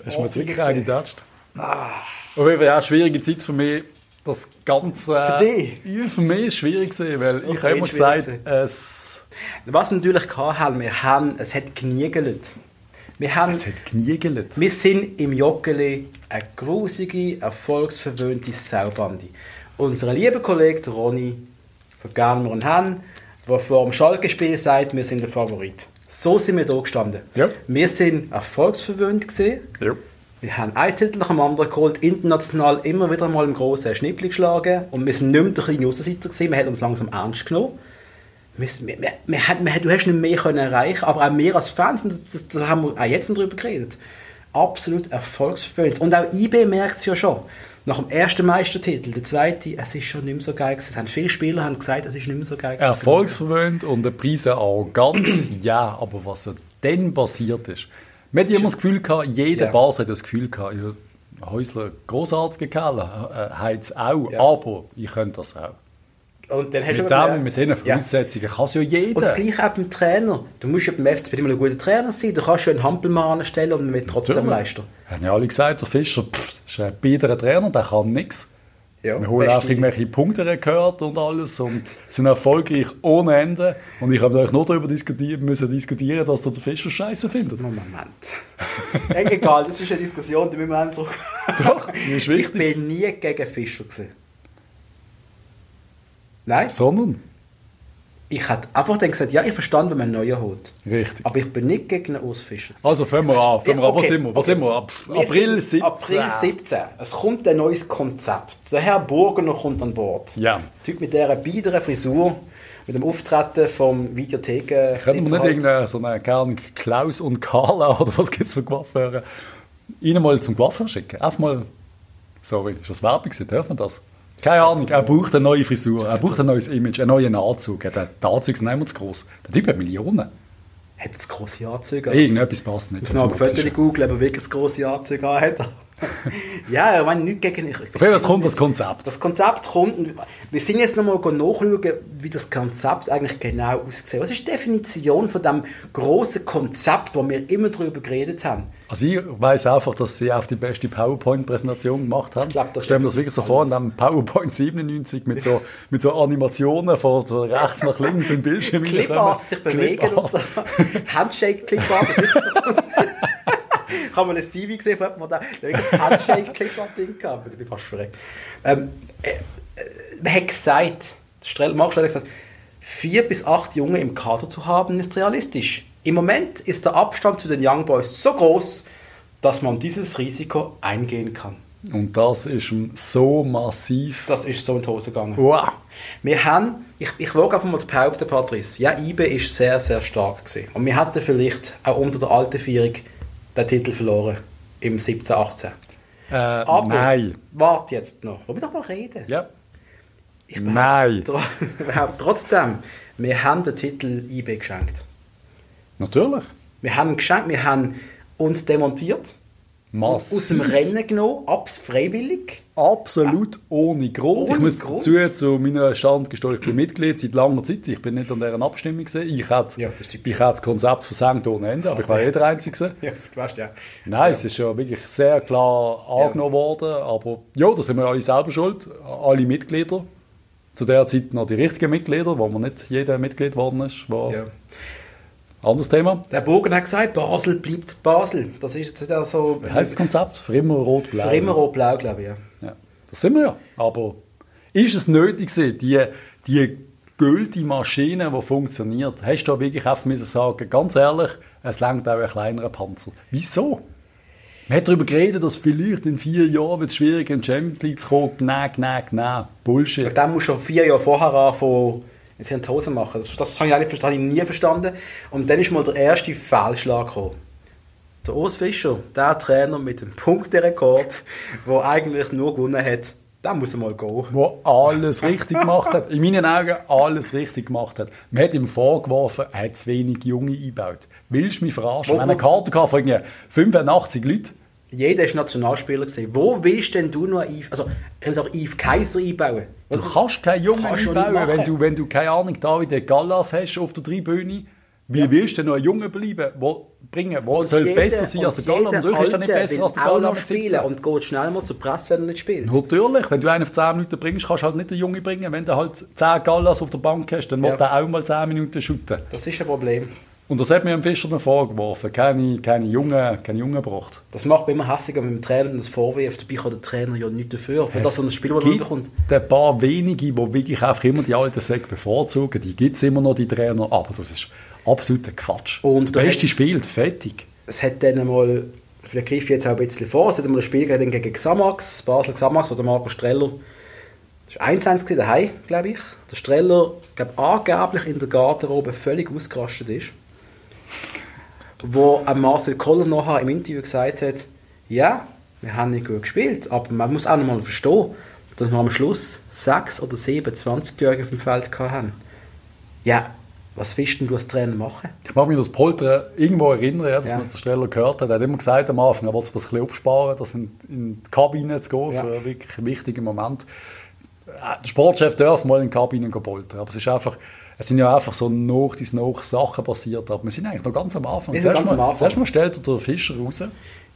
Hast du mir wirklich eingedatscht? Auf jeden Fall, ja, schwierige Zeit für mich. Das Ganze. Für dich? Ja, für mich ist es schwierig gewesen, weil ich habe immer gesagt, es, Was wir natürlich haben, wir haben, es hat geniegelt. Wir, haben, es hat geniegelt. wir sind im Joggeli eine grusige, erfolgsverwöhnte Saubande. Unser lieber Kollege Ronny, so gerne wir ihn haben, der vor dem Schalke-Spiel sagt, wir sind der Favorit. So sind wir da gestanden. Ja. Wir sind erfolgsverwöhnt gesehen. Ja. Wir haben einen Titel nach dem anderen geholt, international immer wieder mal im grossen Schnippel geschlagen und wir sind nicht mehr der kleine Aussenseiter gewesen, wir haben uns langsam ernst genommen. Wir, wir, wir, wir, du hast nicht mehr können erreichen, aber auch wir als Fans, das, das, da haben wir auch jetzt noch drüber geredet, absolut erfolgsverwöhnt. Und auch IB merkt es ja schon. Nach dem ersten Meistertitel, der zweite, es ist schon nicht mehr so geil gewesen. Es haben viele Spieler haben gesagt, es ist nicht mehr so geil gewesen. Erfolgsverwöhnt und eine Prise Arroganz, ja, aber was so dann passiert ist. Man hat immer das Gefühl gehabt, jeder Ja. Bas hat das Gefühl gehabt, ja, Häusler, großartiger Kerl, äh, Heiz auch, Ja. aber ich könnte das auch. Und dann hast du Mit, aber dem, mit diesen Ja. Voraussetzungen kann es ja jeder. Und das Gleiche auch beim Trainer. Du musst ja beim FCB immer ein guter Trainer sein. Du kannst ja einen Hampelmann anstellen und wird trotzdem. Meister. Haben ja alle gesagt, der Fischer pff, ist ein biederer Trainer, der kann nichts. Ja, Wir holen einfach irgendwelche Punkte gehört und alles und sind erfolgreich ohne Ende. Und ich habe mit euch nur darüber diskutieren, müssen diskutieren, dass der, Fischer Scheiße findet. Moment. Egal, das ist eine Diskussion, die müssen wir so. Doch, die ist Ich wichtig. bin nie gegen Fischer gewesen. Nein, Sondern, ich hätte einfach dann gesagt, ja, ich verstand, wenn man einen neuen holt. richtig. Aber ich bin nicht gegen einen Ausfischer. Also fangen wir an. Fangen wir an. Was Okay, sind wir? Was okay. sind wir? Ab Wir April sind 17. April 17. Es kommt ein neues Konzept. Der Herr Burgener kommt an Bord. Ja. Typ mit dieser biederen Frisur, mit dem Auftreten vom Videotheken. Können wir nicht Halt. irgendeinen so einen Kern Klaus und Carla oder was gibt es für Coiffeure? Ihnen mal zum Coiffeur schicken. Einfach mal. Sorry, ist das Werbung? Darf man das? Keine Ahnung, er braucht eine neue Frisur, er braucht ein neues Image, einen neuen Anzug. Der, Anzug ist nicht mehr zu groß. Der Typ hat Millionen. Hat es grosse Anzüge an? Irgendetwas passt nicht. Ich muss noch ein Foto googeln, ob er wirklich grosse Anzüge an hat. ja, ich meine, nicht gegen... Ich, Auf jeden Fall kommt das Konzept. Das Konzept kommt und wir sind jetzt nochmal nachschauen, wie das Konzept eigentlich genau aussieht. Was ist die Definition von dem grossen Konzept, wo wir immer darüber geredet haben? Also ich weiß einfach, dass sie auch die beste PowerPoint-Präsentation gemacht haben. Ich glaub, das Ich stelle mir ist das wirklich so vor, in dem PowerPoint 97 mit so, mit so Animationen von so rechts nach links im Bildschirm. Clipart sich bewegen und so. Handshake-Clipart. Ich habe mal ein CV gesehen von jemandem, der wirklich ein Handshake-Clipart-Ding gehabt hat. Ich bin fast verreckt. Ähm, äh, äh, man hat gesagt, Strel- Marc Streller hat gesagt, vier bis acht Junge im Kader zu haben, ist realistisch. Im Moment ist der Abstand zu den Young Boys so groß, dass man dieses Risiko eingehen kann. Und das ist so massiv. Das ist so in die Hose gegangen. Wow. Wir haben, ich, ich wage einfach mal zu behaupten, Patrice, ja, IBE ist sehr, sehr stark gewesen. Und wir hätten vielleicht auch unter der alten Vierung den Titel verloren. Im 17, 18. Äh, Aber, nein. warte jetzt noch. Wollen wir doch mal reden? Ja. Ich Nein. behaupte trotzdem, wir haben den Titel IBE geschenkt. Natürlich. Wir haben ihn geschenkt, wir haben uns demontiert, Massiv. aus dem Rennen genommen, abs freiwillig. Absolut ohne Grund. Ohne ich muss Grund? dazu zu meiner Stand gestehen, ich bin Mitglied seit langer Zeit. Ich bin nicht an dieser Abstimmung gewesen. Ich hätte, Ja, das ist typisch. ich hätte das Konzept versenkt ohne Ende, aber ich war eh der Einzige. Ja, du weißt ja. Nein, es ist ja wirklich sehr klar angenommen worden. Aber ja, da sind wir alle selber schuld. Alle Mitglieder. Zu der Zeit noch die richtigen Mitglieder, wo man nicht jeder Mitglied geworden ist. War Ja. Anderes Thema. Der Bogen hat gesagt, Basel bleibt Basel. Das ist jetzt wieder so... Wie heisst das Konzept? Für immer rot-blau. Für immer rot-blau, glaube ich. Ja. Ja, das sind wir ja. Aber ist es nötig die, die gültige Maschine, die funktioniert, hast du da wirklich einfach müssen sagen, ganz ehrlich, es langt auch ein kleinerer Panzer. Wieso? Man hat darüber geredet, dass vielleicht in vier Jahren wird es schwierig, in die Champions League zu kommen. Nein, nein, nein. Bullshit. Dann musst du schon vier Jahre vorher anfangen, jetzt in die Hose machen. Das, das habe ich, nicht, verstanden, habe ich nie verstanden. Und dann ist mal der erste Fehlschlag gekommen. Der Urs Fischer, der Trainer mit dem Punkterekord, der eigentlich nur gewonnen hat, der muss mal gehen. Wo alles richtig gemacht hat. In meinen Augen alles richtig gemacht hat. Man hat ihm vorgeworfen, er hat zu wenig Junge eingebaut. Willst du mich verarschen? Wo- Wenn eine Karte hatte von irgendwie 85 Leuten, Jeder ist Nationalspieler gewesen. Wo willst denn du noch Yves, also, auch Yves Kaiser einbauen? Du kannst keinen Jungen Kannst einbauen, wenn du, wenn du, keine Ahnung, David Gallas hast auf der Tribüne. Wie willst du denn noch einen Jungen bleiben? Wo, bringen? Wo soll jeder- besser sein als der Gallas? Natürlich ist er nicht besser als der Gallas spielen 17. und geht schnell mal zur Presse, wenn er nicht spielt. Natürlich, wenn du einen auf 10 Minuten bringst, kannst du halt nicht den Jungen bringen. Wenn du halt 10 Gallas auf der Bank hast, dann Ja. muss der auch mal 10 Minuten shooten. Das ist ein Problem. Und das hat mir am Fischer vorgeworfen. Keine, keine Jungen, keine Jungen gebracht. Das macht mich immer hässiger, wenn dem Trainer das vorwirft. Dabei kann der Trainer ja nichts dafür, für das so ein Spiel, das er bekommt. ein paar wenige, die wirklich einfach immer die alten Säcke bevorzugen. Die gibt es immer noch, die Trainer. Aber das ist absoluter Quatsch. Und der Beste spielt, fertig. Es hat dann mal, vielleicht greife ich jetzt auch ein bisschen vor, es hat mal ein Spiel gegeben gegen Xamax, Basel Xamax oder Marco Streller. Das war 1-1 gewesen, daheim, glaube ich. Der Streller, glaube angeblich in der Garderobe völlig ausgerastet ist. Wo Marcel Koller nachher im Interview gesagt hat, ja, wir haben nicht gut gespielt, aber man muss auch noch mal verstehen, dass wir am Schluss sechs oder sieben 20-Jährige auf dem Feld haben. Ja, was willst du als Trainer machen? Ich mag mich an das Poltern irgendwo erinnern, ja, dass Ja. man den Streller gehört hat. Er hat immer gesagt am Anfang, er wollte das ein bisschen aufsparen, das in, in die Kabine zu gehen Ja. für einen wirklich wichtigen Moment. Äh, Der Sportchef darf mal in die Kabine poltern, aber es ist einfach, es sind ja einfach so nach dies nach Sachen passiert, aber wir sind eigentlich noch ganz am Anfang. Wir sind Zuerst ganz am mal, Anfang. Zuerst mal stellt er den Fischer raus,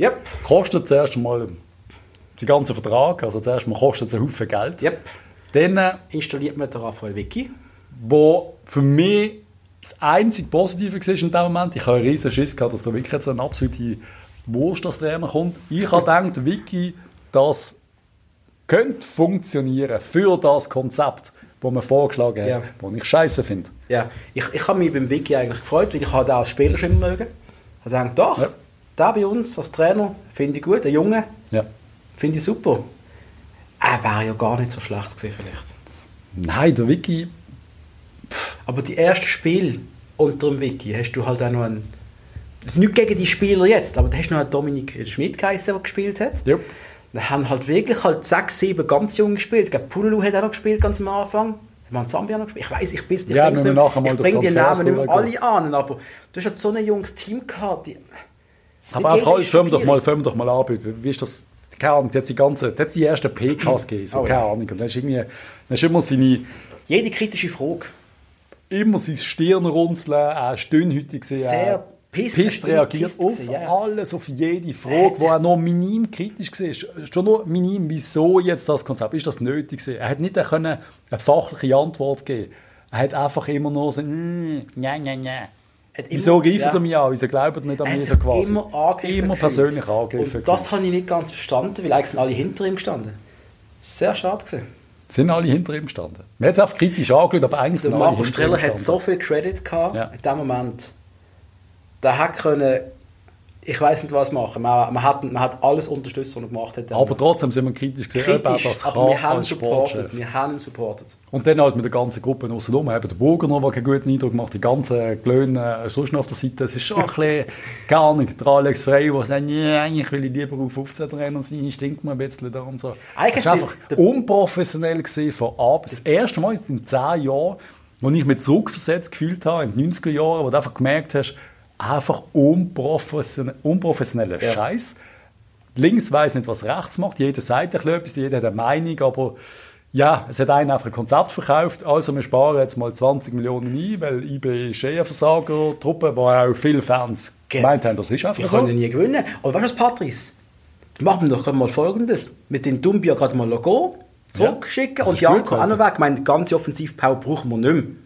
Yep, kostet zuerst mal den ganzen Vertrag, also zuerst mal kostet es einen Haufen Geld. yep. Dann äh, installiert man den Raphael Vicky. wo für mich das einzige Positive war in dem Moment. Ich habe einen riesen Schiss gehabt, dass da wirklich jetzt eine absolute Wurst als Trainer kommt. Ich habe gedacht, Vicky, das könnte funktionieren für das Konzept, die man vorgeschlagen hat, Ja. die ich scheiße finde. Ja, ich, ich habe mich beim Wiki eigentlich gefreut, weil ich habe den als Spieler schon immer mögen. Ich habe gedacht, doch, Ja. der bei uns als Trainer finde ich gut, der Junge Ja. finde ich super. Er wäre ja gar nicht so schlecht gewesen vielleicht. Nein, der Wiki, Aber die ersten Spiele unter dem Wiki hast du halt auch noch einen... Nicht gegen die Spieler jetzt, aber da hast du noch einen Dominik Schmidt geheißen, der gespielt hat. ja. Da haben halt wirklich halt sechs, sieben ganz jung gespielt. Ich glaube, Pululu hat auch noch gespielt ganz am Anfang. Man Zambia noch gespielt. Ich weiß, ich bin ich Ja, wir nicht- ich durch bring die Namen nicht mehr alle an, aber du hast halt so ein junges Team gehabt. Die, Aber einfach alles, wir doch mal, wir doch mal an. Wie ist das? Keine Ahnung, jetzt die ganze, jetzt die ersten PKs gegeben, so, Oh, keine. Ahnung. Und dann ist irgendwie, dann ist immer seine, Jede kritische Frage. immer sein Stirnrunzeln, ist dünnhütig gewesen, Sehr er pisst stimmt, reagiert auf ja. alles, auf jede Er Frage, wo er noch minim kritisch war. Schon nur minim, wieso jetzt das Konzept, ist das nötig gewesen? Er hat nicht eine, können, eine fachliche Antwort geben. Er hat einfach immer nur so, mm, ja, ja, ja. Wieso greifen ja. ihr mich an? Wieso glaubt ihr nicht an Er mich so quasi? immer angegriffen Immer persönlich angegriffen. Und das habe ich nicht ganz verstanden, weil eigentlich sind alle hinter ihm gestanden. Sehr schade gewesen. Sind alle hinter ihm gestanden. Man hat es einfach kritisch angeschaut, aber eigentlich Der sind alle Marco hinter ihm Streller hat so viel Credit gehabt Ja. in dem Moment. Der hat können, ich weiß nicht was machen. Man, man, hat, man hat alles unterstützt, was er gemacht hat. Aber trotzdem sind wir kritisch gesehen, kritisch, das aber wir haben supportet. Wir haben ihn supportet. Und dann halt mit der ganzen Gruppe noch so rum, eben der Burger noch, der keinen guten Eindruck macht, die ganzen Glöhnen sonst noch auf der Seite, es ist schon ein bisschen, keine Ahnung, der Alex Frey, der sagt, ja, eigentlich will ich lieber auf 15 rennen sein, stinkt mir ein bisschen da und so. Eigentlich Es war einfach unprofessionell gesehen von A bis das erste Mal in 10 Jahren, wo ich mich zurückversetzt gefühlt habe, in den 90er Jahren, wo du einfach gemerkt hast, einfach unprofessionell, unprofessioneller Ja. Scheiß. Links weiß nicht, was rechts macht. Jeder sagt ein etwas, jeder hat eine Meinung, aber ja, es hat einen einfach ein Konzept verkauft. Also wir sparen jetzt mal 20 Millionen ein, weil IB ist eh eine Versager-Truppe, wo auch viele Fans Ge- gemeint haben, das ist einfach Wir so. können nie gewinnen. Aber weißt du was, Patrice? Machen wir doch gerade mal Folgendes. Mit den Dumbia gerade mal Logo zurückschicken das und Janko auch noch weg. Ich meine, die ganze Offensivpower brauchen wir nicht mehr.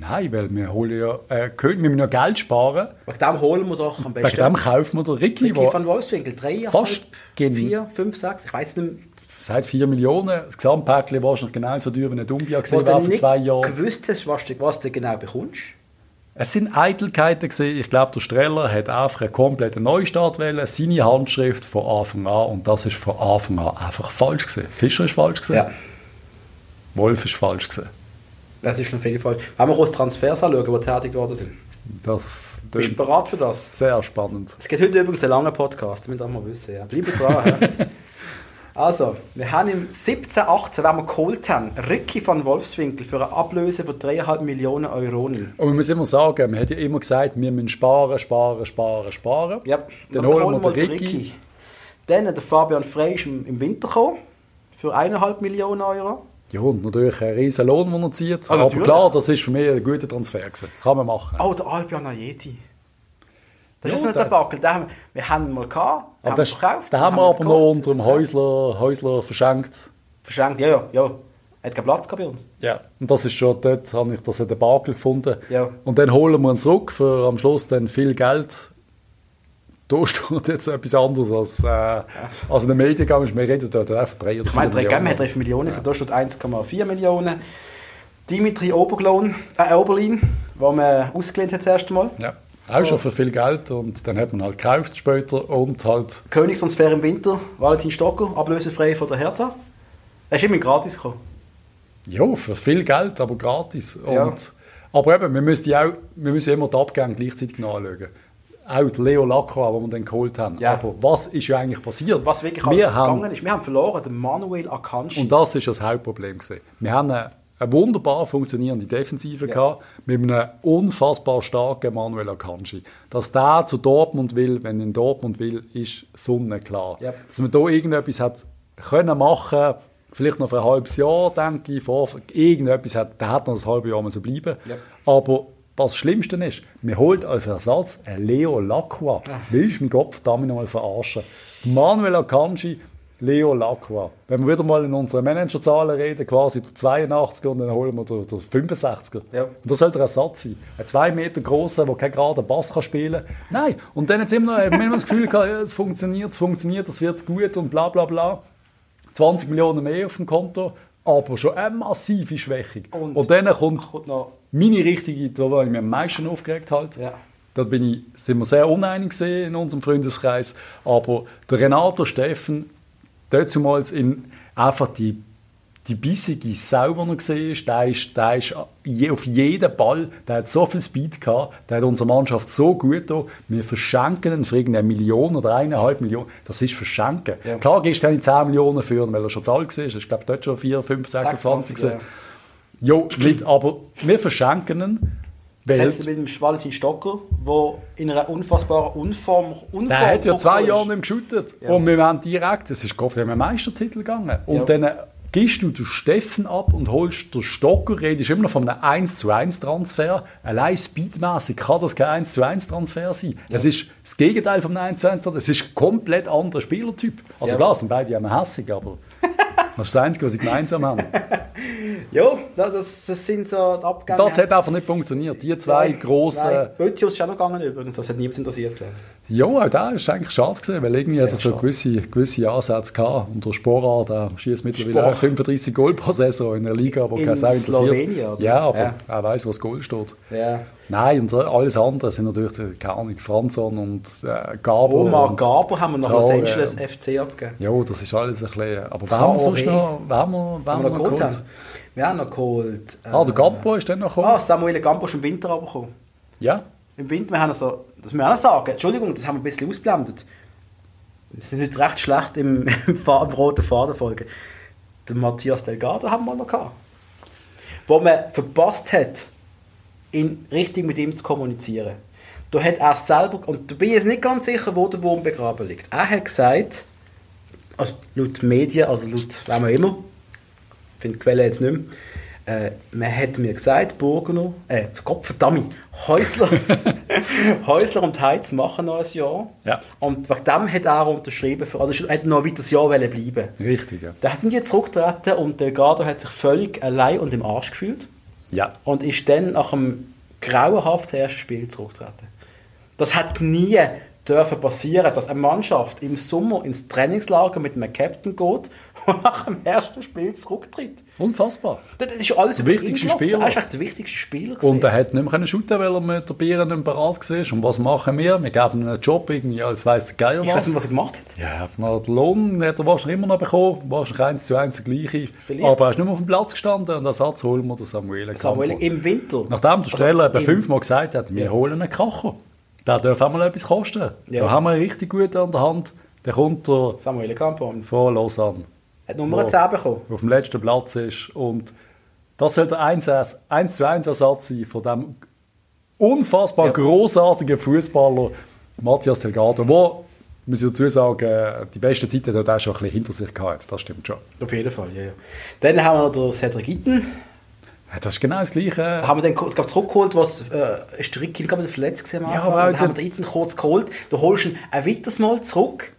Nein, weil wir holen ja, äh, können, wir müssen ja Geld sparen. Wegen dem holen wir doch am Wegen besten dem kaufen wir den Ricky, Ricky van Wolfswinkel. Drei, Fast gegen- vier, fünf, sechs, ich weiß nicht mehr. seit 4 Millionen, das Gesamtpäckchen wahrscheinlich genauso teuer wie ein Dumbia gesehen wäre vor zwei Jahren. gewusst hast, was du, was du genau bekommst. Es sind Eitelkeiten gesehen. Ich glaube, der Streller hat einfach einen kompletten Neustart wählen, seine Handschrift von Anfang an und das ist von Anfang an einfach falsch gesehen. Fischer ist falsch gesehen. Ja, Wolf ist falsch gesehen. Das ist noch viel falsch. Wenn wir kurz Transfers anschauen, die tätig worden sind. Das Bist du bereit für das? Sehr spannend. Es gibt heute übrigens einen langen Podcast, damit wir mal wissen. Ja. Bleibt dran. Also, wir haben im 17, 18, wenn wir geholt haben, Ricky van Wolfswinkel für eine Ablöse von 3,5 Millionen Euro. Und man muss immer sagen, man hat ja immer gesagt, wir müssen sparen, sparen, sparen, sparen. Ja, Dann holen wir den Ricky. Dann der Fabian Frey ist im im Winter gekommen, für 1,5 Millionen Euro. Ja, und natürlich ein riesen Lohn, den er zieht. Ah, Aber klar, das ist für mich ein guter Transfer gewesen. Kann man machen. Oh, der Albion Ayeti. Das Ja, ist nicht der- Backel. Den haben wir, wir haben ihn mal gehabt, den haben wir verkauft. da den haben wir aber noch unter dem Häusler, Häusler verschenkt. Verschenkt, ja, ja, ja. Er hat keinen Platz bei uns. Ja. Und das ist schon dort, habe ich das der Bakel gefunden. Ja. Und dann holen wir ihn zurück für am Schluss dann viel Geld. Da steht jetzt etwas anderes als, äh, als in den Medien. Wir reden dort einfach drei oder Ich meine, haben Millionen. 11 Millionen, ja. da steht 1,4 Millionen. Dimitri Oberglon, äh, Oberlin, den man ausgelehnt hat das erste Mal. Ja. Auch schon für viel Geld und dann hat man halt gekauft später und halt, Königstransfer im Winter, Valentin Stocker, ablösefrei von der Hertha. Er ist immer gratis gekommen. ja, für viel Geld, aber gratis. Ja. Und, aber eben, wir müssen, auch, wir müssen immer die Abgänge gleichzeitig anschauen. Auch Leo Lacroix, den wir dann geholt haben. Ja. Aber was ist ja eigentlich passiert? Was wirklich alles wir haben, gegangen ist. Wir haben verloren, den Manuel Akanji. Und das ist das Hauptproblem. Gewesen. Wir haben eine, eine wunderbar funktionierende Defensive Ja. gehabt, mit einem unfassbar starken Manuel Akanji. Dass der zu Dortmund will, wenn er in Dortmund will, ist sonnenklar. Ja. Dass man da irgendetwas hat können machen, vielleicht noch für ein halbes Jahr, denke ich, vor, irgendetwas hat, der hat noch ein halbes Jahr so bleiben. Ja. Aber das Schlimmste ist, wir holt als Ersatz einen Leo Lacroix. Willst du meinen Kopf damit noch mal verarschen? Manuel Akanji, Leo Lacroix. Wenn wir wieder mal in unseren Managerzahlen reden, quasi der 82er und dann holen wir den, den 65er. Ja. Und das soll der Ersatz sein. Ein 2 Meter grosser, der keinen geraden Bass kann spielen kann. Nein. Und dann jetzt immer noch, immer das Gefühl gehabt, ja, es funktioniert, es funktioniert, es wird gut und bla bla bla. 20 Millionen mehr auf dem Konto. aber schon eine massive Schwächung. Und- Und, dann kommt Kommt noch, meine richtige, da war ich mich am meisten aufgeregt halt. ja. Da bin ich, sind wir sehr uneinig in unserem Freundeskreis. Aber der Renato Steffen, damals in einfach die, die bissige Sau, die er gesehen ist, der ist, der ist auf jeden Ball, der hat so viel Speed gehabt, der hat unserer Mannschaft so gut getan. Wir verschenken ihn für irgendeine Million oder eineinhalb Millionen. Das ist verschenken. Ja. Klar gehst du keine 10 Millionen für ihn, weil er schon zu alt war. Ich glaube, dort schon 4, 5, 26. 26, ja. Jo, nicht, aber wir verschenken ihn. Setzt mit dem Valentin Stocker, der in einer unfassbaren Unform, Unform Der hat ja zwei Jahre nicht geschüttet. Ja. Und wir haben direkt, es ist Gott, wir haben einen Meistertitel gegangen. Und Ja. dann gehst du den Steffen ab und holst den Stocker, redest immer noch von einem 1 zu 1 Transfer. Allein speedmäßig kann das kein 1 zu 1 Transfer sein. Es ist das Gegenteil vom 1 zu 1 Transfer. Es ist ein komplett anderer Spielertyp. Also Ja. klar, sind beide immer hässig, aber das ist das Einzige, was sie gemeinsam haben. Ja, das, das, sind so die Abgänge. Das hat einfach nicht funktioniert. Die zwei Nein, grossen... Nein, Bötius ist auch noch gegangen übrigens, das hat niemand interessiert. glaube ich. Ja, auch da ist eigentlich schade gewesen, weil irgendwie Sehr hat er so gewisse, gewisse Ansätze gehabt. Und der Sporar, der schießt mittlerweile Spor- auch 35 Goal pro Saison in der Liga, aber In kein Sau interessiert. Slowenien, oder? Ja, aber Ja. er weiß, was Goal steht. Ja. Nein, und alles andere sind natürlich, äh, keine Ahnung, Franzon und äh, Gabo. Omar Gaber haben wir nach Traore. Los Angeles FC abgegeben. Ja, das ist alles ein bisschen... Aber wer haben wir sonst noch, wer haben wir, wer Haben wir noch geholt haben. Wir haben noch geholt. äh, Ah, der Gabo ist dann noch gekommen. Ah, Samuel Gambo ist im Winter abgekommen. Ja, Im Winter, wir haben also, das müssen wir auch noch sagen, Entschuldigung, das haben wir ein bisschen ausblendet. Wir sind heute recht schlecht im, im, Fa- im roten Faden folgen. Den Matthias Delgado haben wir noch gehabt. Wo man verpasst hat, in richtig mit ihm zu kommunizieren. Da hat er selber, und da bin ich jetzt nicht ganz sicher, wo der Wurm begraben liegt. Er hat gesagt, also laut Medien, also laut wem auch immer, ich finde die Quelle jetzt nicht mehr, äh, man hat mir gesagt, Burgener, äh, Gott verdammt, Häusler, Häusler und Heiz machen noch ein Jahr. Ja. Und wegen dem hat er unterschrieben, für, also hat noch ein weiteres Jahr bleiben. richtig, ja. Da sind die zurückgetreten und Delgado hat sich völlig allein und im Arsch gefühlt Ja, und ist dann nach dem grauenhaften ersten Spiel zurückgetreten. Das hat nie dürfen passieren, dass eine Mannschaft im Sommer ins Trainingslager mit einem Captain geht und nach dem ersten Spiel zurücktritt. unfassbar. Das ist alles Der wichtigste. Spieler. Er ist echt der wichtigste Spieler. Und gewesen. er hat nicht mehr shooten, weil er mit der Bieren nicht bereit war. Und was machen wir? Wir geben ihm einen Job irgendwie, als weiss der Geier ich weiß was. nicht, was er gemacht hat. Ja, na, den Lohn hat er wahrscheinlich immer noch bekommen. Wahrscheinlich eins zu eins der gleiche. Vielleicht. Aber er ist nicht mehr auf dem Platz gestanden und Ersatz holen wir den Samuel Samuel im Winter. Nachdem der Steller Also eben fünfmal gesagt hat, wir holen einen Kracher. Der darf auch mal etwas kosten. Ja. Da haben wir richtig guten an der Hand. Der kommt der Samuel Campo von Lausanne, hat Nummer Wo? 10 bekommen. der auf dem letzten Platz ist. Und das soll der 1, 1 zu 1 Ersatz sein von dem unfassbar Ja. großartigen Fußballer Matthias Delgado, der, muss ich dazu sagen, die besten Zeiten hat er schon ein bisschen hinter sich gehabt. Das stimmt schon. Auf jeden Fall, ja, ja. Dann haben wir noch den Cedric Itten. Das ist genau das Gleiche. Da haben wir ich glaub, zurückgeholt, was äh, gerade verletzt gewesen am Ja, aber auch haben wir den Itten kurz geholt. Du holst ihn ein weiteres Mal zurück.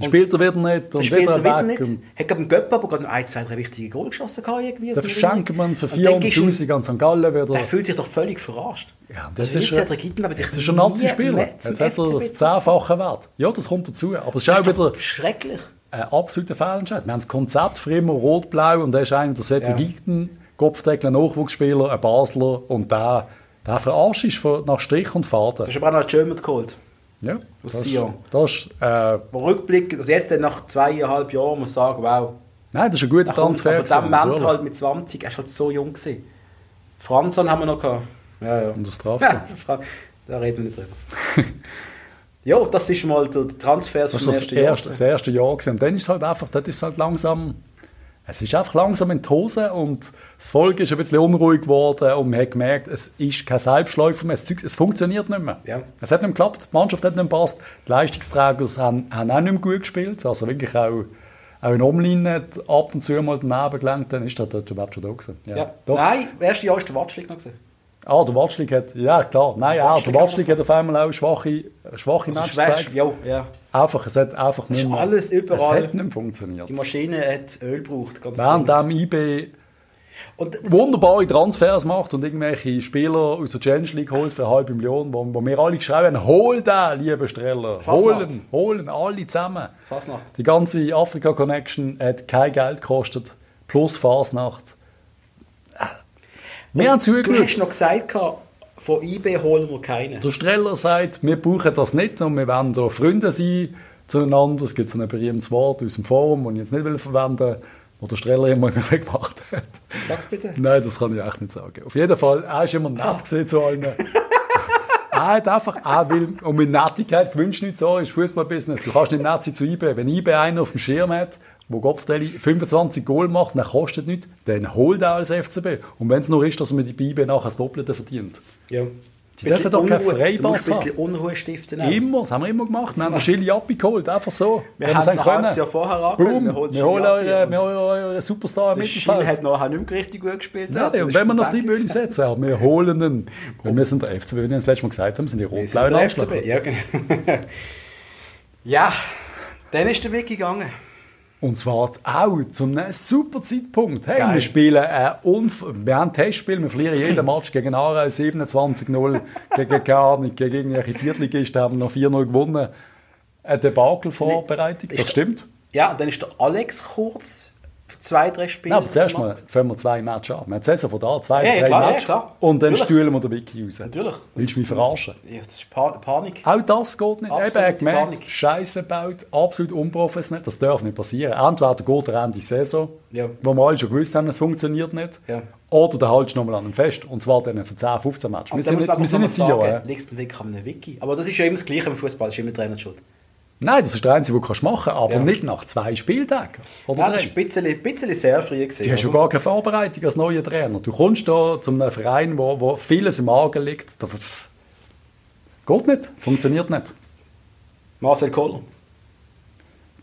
Spielt er wieder nicht und spielt er wieder nicht. Hat gerade im Göpp aber gerade ein, zwei, drei wichtige Goal geschossen irgendwie. so verschenkt man für Und dann gibst du ihm- 400'000 an St. Gallen wieder. Er fühlt sich doch völlig verarscht. Ja, das das ist ein- Jetzt ist nie Nazi-Spieler. Jetzt hat er das zehnfache Wert. Ja, das kommt dazu. Aber es ist Das auch wieder schrecklich. ein absoluter Fehlentscheid. Wir haben das Konzept für immer rot-blau und er ist einer der Cedric Ja. Eaton, Kopfdeckel, Nachwuchsspieler, ein Basler und der, der verarscht ist nach Strich und Faden. Du hast aber auch noch einen German geholt. Ja, Aus das, ist- Sion. das äh, Wo Rückblick, also jetzt nach zweieinhalb Jahren muss man sagen, wow. nein, das ist ein guter Transfer. aber dem gewesen, Moment natürlich. halt mit 20, er war halt so jung. Gewesen. Franzon haben wir noch gehabt. Ja, ja. Und das. Ja, Fra- da reden wir nicht drüber. ja, das ist mal der Transfer Das das ersten Jahr. erste, das erste Jahr. Gewesen. Und dann ist es halt einfach, dort ist es halt langsam, es ist einfach langsam in die Hose und das Volk ist ein bisschen unruhig geworden und man hat gemerkt, es ist kein Selbstläufer mehr, es, funktioniert nicht mehr. Ja. Es hat nicht mehr geklappt, die Mannschaft hat nicht mehr gepasst, die Leistungsträger haben, haben auch nicht mehr gut gespielt, also wirklich auch, auch in Omlin ab und zu mal daneben gelenkt, dann ist er dort überhaupt schon da gewesen. Ja. Doch. Nein, das erste Jahr war der Watschlik noch. Gewesen. Ah, der Watschlik hat, ja klar, nein, ja, Watschlik der Watschlik hat auf einmal auch schwache, schwache Also schwer, gezeigt. ja, ja. Einfach, es hat einfach nicht mehr, alles es überall. hat nicht funktioniert. Die Maschine hat Öl gebraucht. Ganz Während dem IB Und wunderbare Transfers macht und irgendwelche Spieler aus der Challenge League holt für eine halbe Million, wo, wo wir alle geschrieben haben, hol den, liebe Streller, Fasnacht. holen, holen, alle zusammen. Fasnacht. Die ganze Afrika Connection hat kein Geld gekostet. plus Fasnacht. Wir haben Du zugeschaut. hast noch gesagt, von IB holen wir keinen. Der Streller sagt, wir brauchen das nicht und wir wollen da Freunde sein zueinander. Es gibt so ein berühmtes Wort aus dem Forum, das ich jetzt nicht verwenden will, das der Streller immer gemacht hat. Sag's bitte. Nein, das kann ich echt nicht sagen. Auf jeden Fall, er ist immer nett gesehen zu allen. er hat einfach, er will, und mit Nettigkeit gewünscht nicht so, ist Fußballbusiness. Du kannst nicht nett sein zu IB. Wenn IB einen auf dem Schirm hat, wo Kopfdeli 25 Goal macht, dann kostet nichts, dann holt er als FCB. Und wenn es nur ist, dass man die IB nachher das Doppelte verdient. Ja. Die dürfen doch keinen Freipass musst ein haben. bisschen Unruhe stiften. auch. Immer, das haben wir immer gemacht. Wir haben den Schilly abgeholt, einfach so. Wir Wenn haben es halbes Jahr vorher angehört. Boom, Wir holen wir Schilly eure, wir Superstar im Mittelfeld. hat nachher nicht mehr richtig gut gespielt. Nein, und wenn wir auf die Bühne setzen, ja, wir holen ihn. Weil wir sind der FCB, wie wir das letzte Mal gesagt haben, sind die rot-blauen Arschlöcher. Ja, genau. ja, dann ist der Weg gegangen. Und zwar auch zum super Zeitpunkt. Hey, Geil. wir spielen ein Unf wir haben ein Testspiel, wir verlieren jeden Match gegen Aarau 27-0, gegen Garnik, gegen irgendwelche Viertligisten haben noch 4-0 gewonnen. Eine Debakel-Vorbereitung, das stimmt. Ja, und dann ist der Alex kurz zwei, drei Spiele. Ja, aber zuerst mal fangen wir zwei Matches an. Wir haben die Saison von da, zwei, Ja, ja, drei klar, ja, Matches. klar. Und dann Natürlich. stühlen wir den Wiki raus. Natürlich. Willst du mich verarschen? Ja, das ist Pa- Panik. Auch das geht nicht. Eben, er Absolute gemerkt. Scheiße gebaut, absolut unprofessionell, das darf nicht passieren. Entweder geht er Ende Saison, Ja. wo wir alle schon gewusst haben, es funktioniert nicht, Ja. oder der haltest nochmal an einem Fest, und zwar dann für 10, 15 Matches. Wir sind dann man wir sind nicht CEO. ja. liegt ein Weg an einem Wiki. Aber das ist ja immer das Gleiche im Fußball, das ist immer Trainer schuld. Nein, das ist der Einzige, den du machen kannst, aber Ja. nicht nach zwei Spieltagen. Oder Nein, das war ein bisschen, ein bisschen sehr früh. Gewesen, Du hast oder? gar keine Vorbereitung als neuer Trainer. Du kommst da zu einem Verein, wo, wo vieles im Argen liegt. Das geht nicht, funktioniert nicht. Marcel Koller.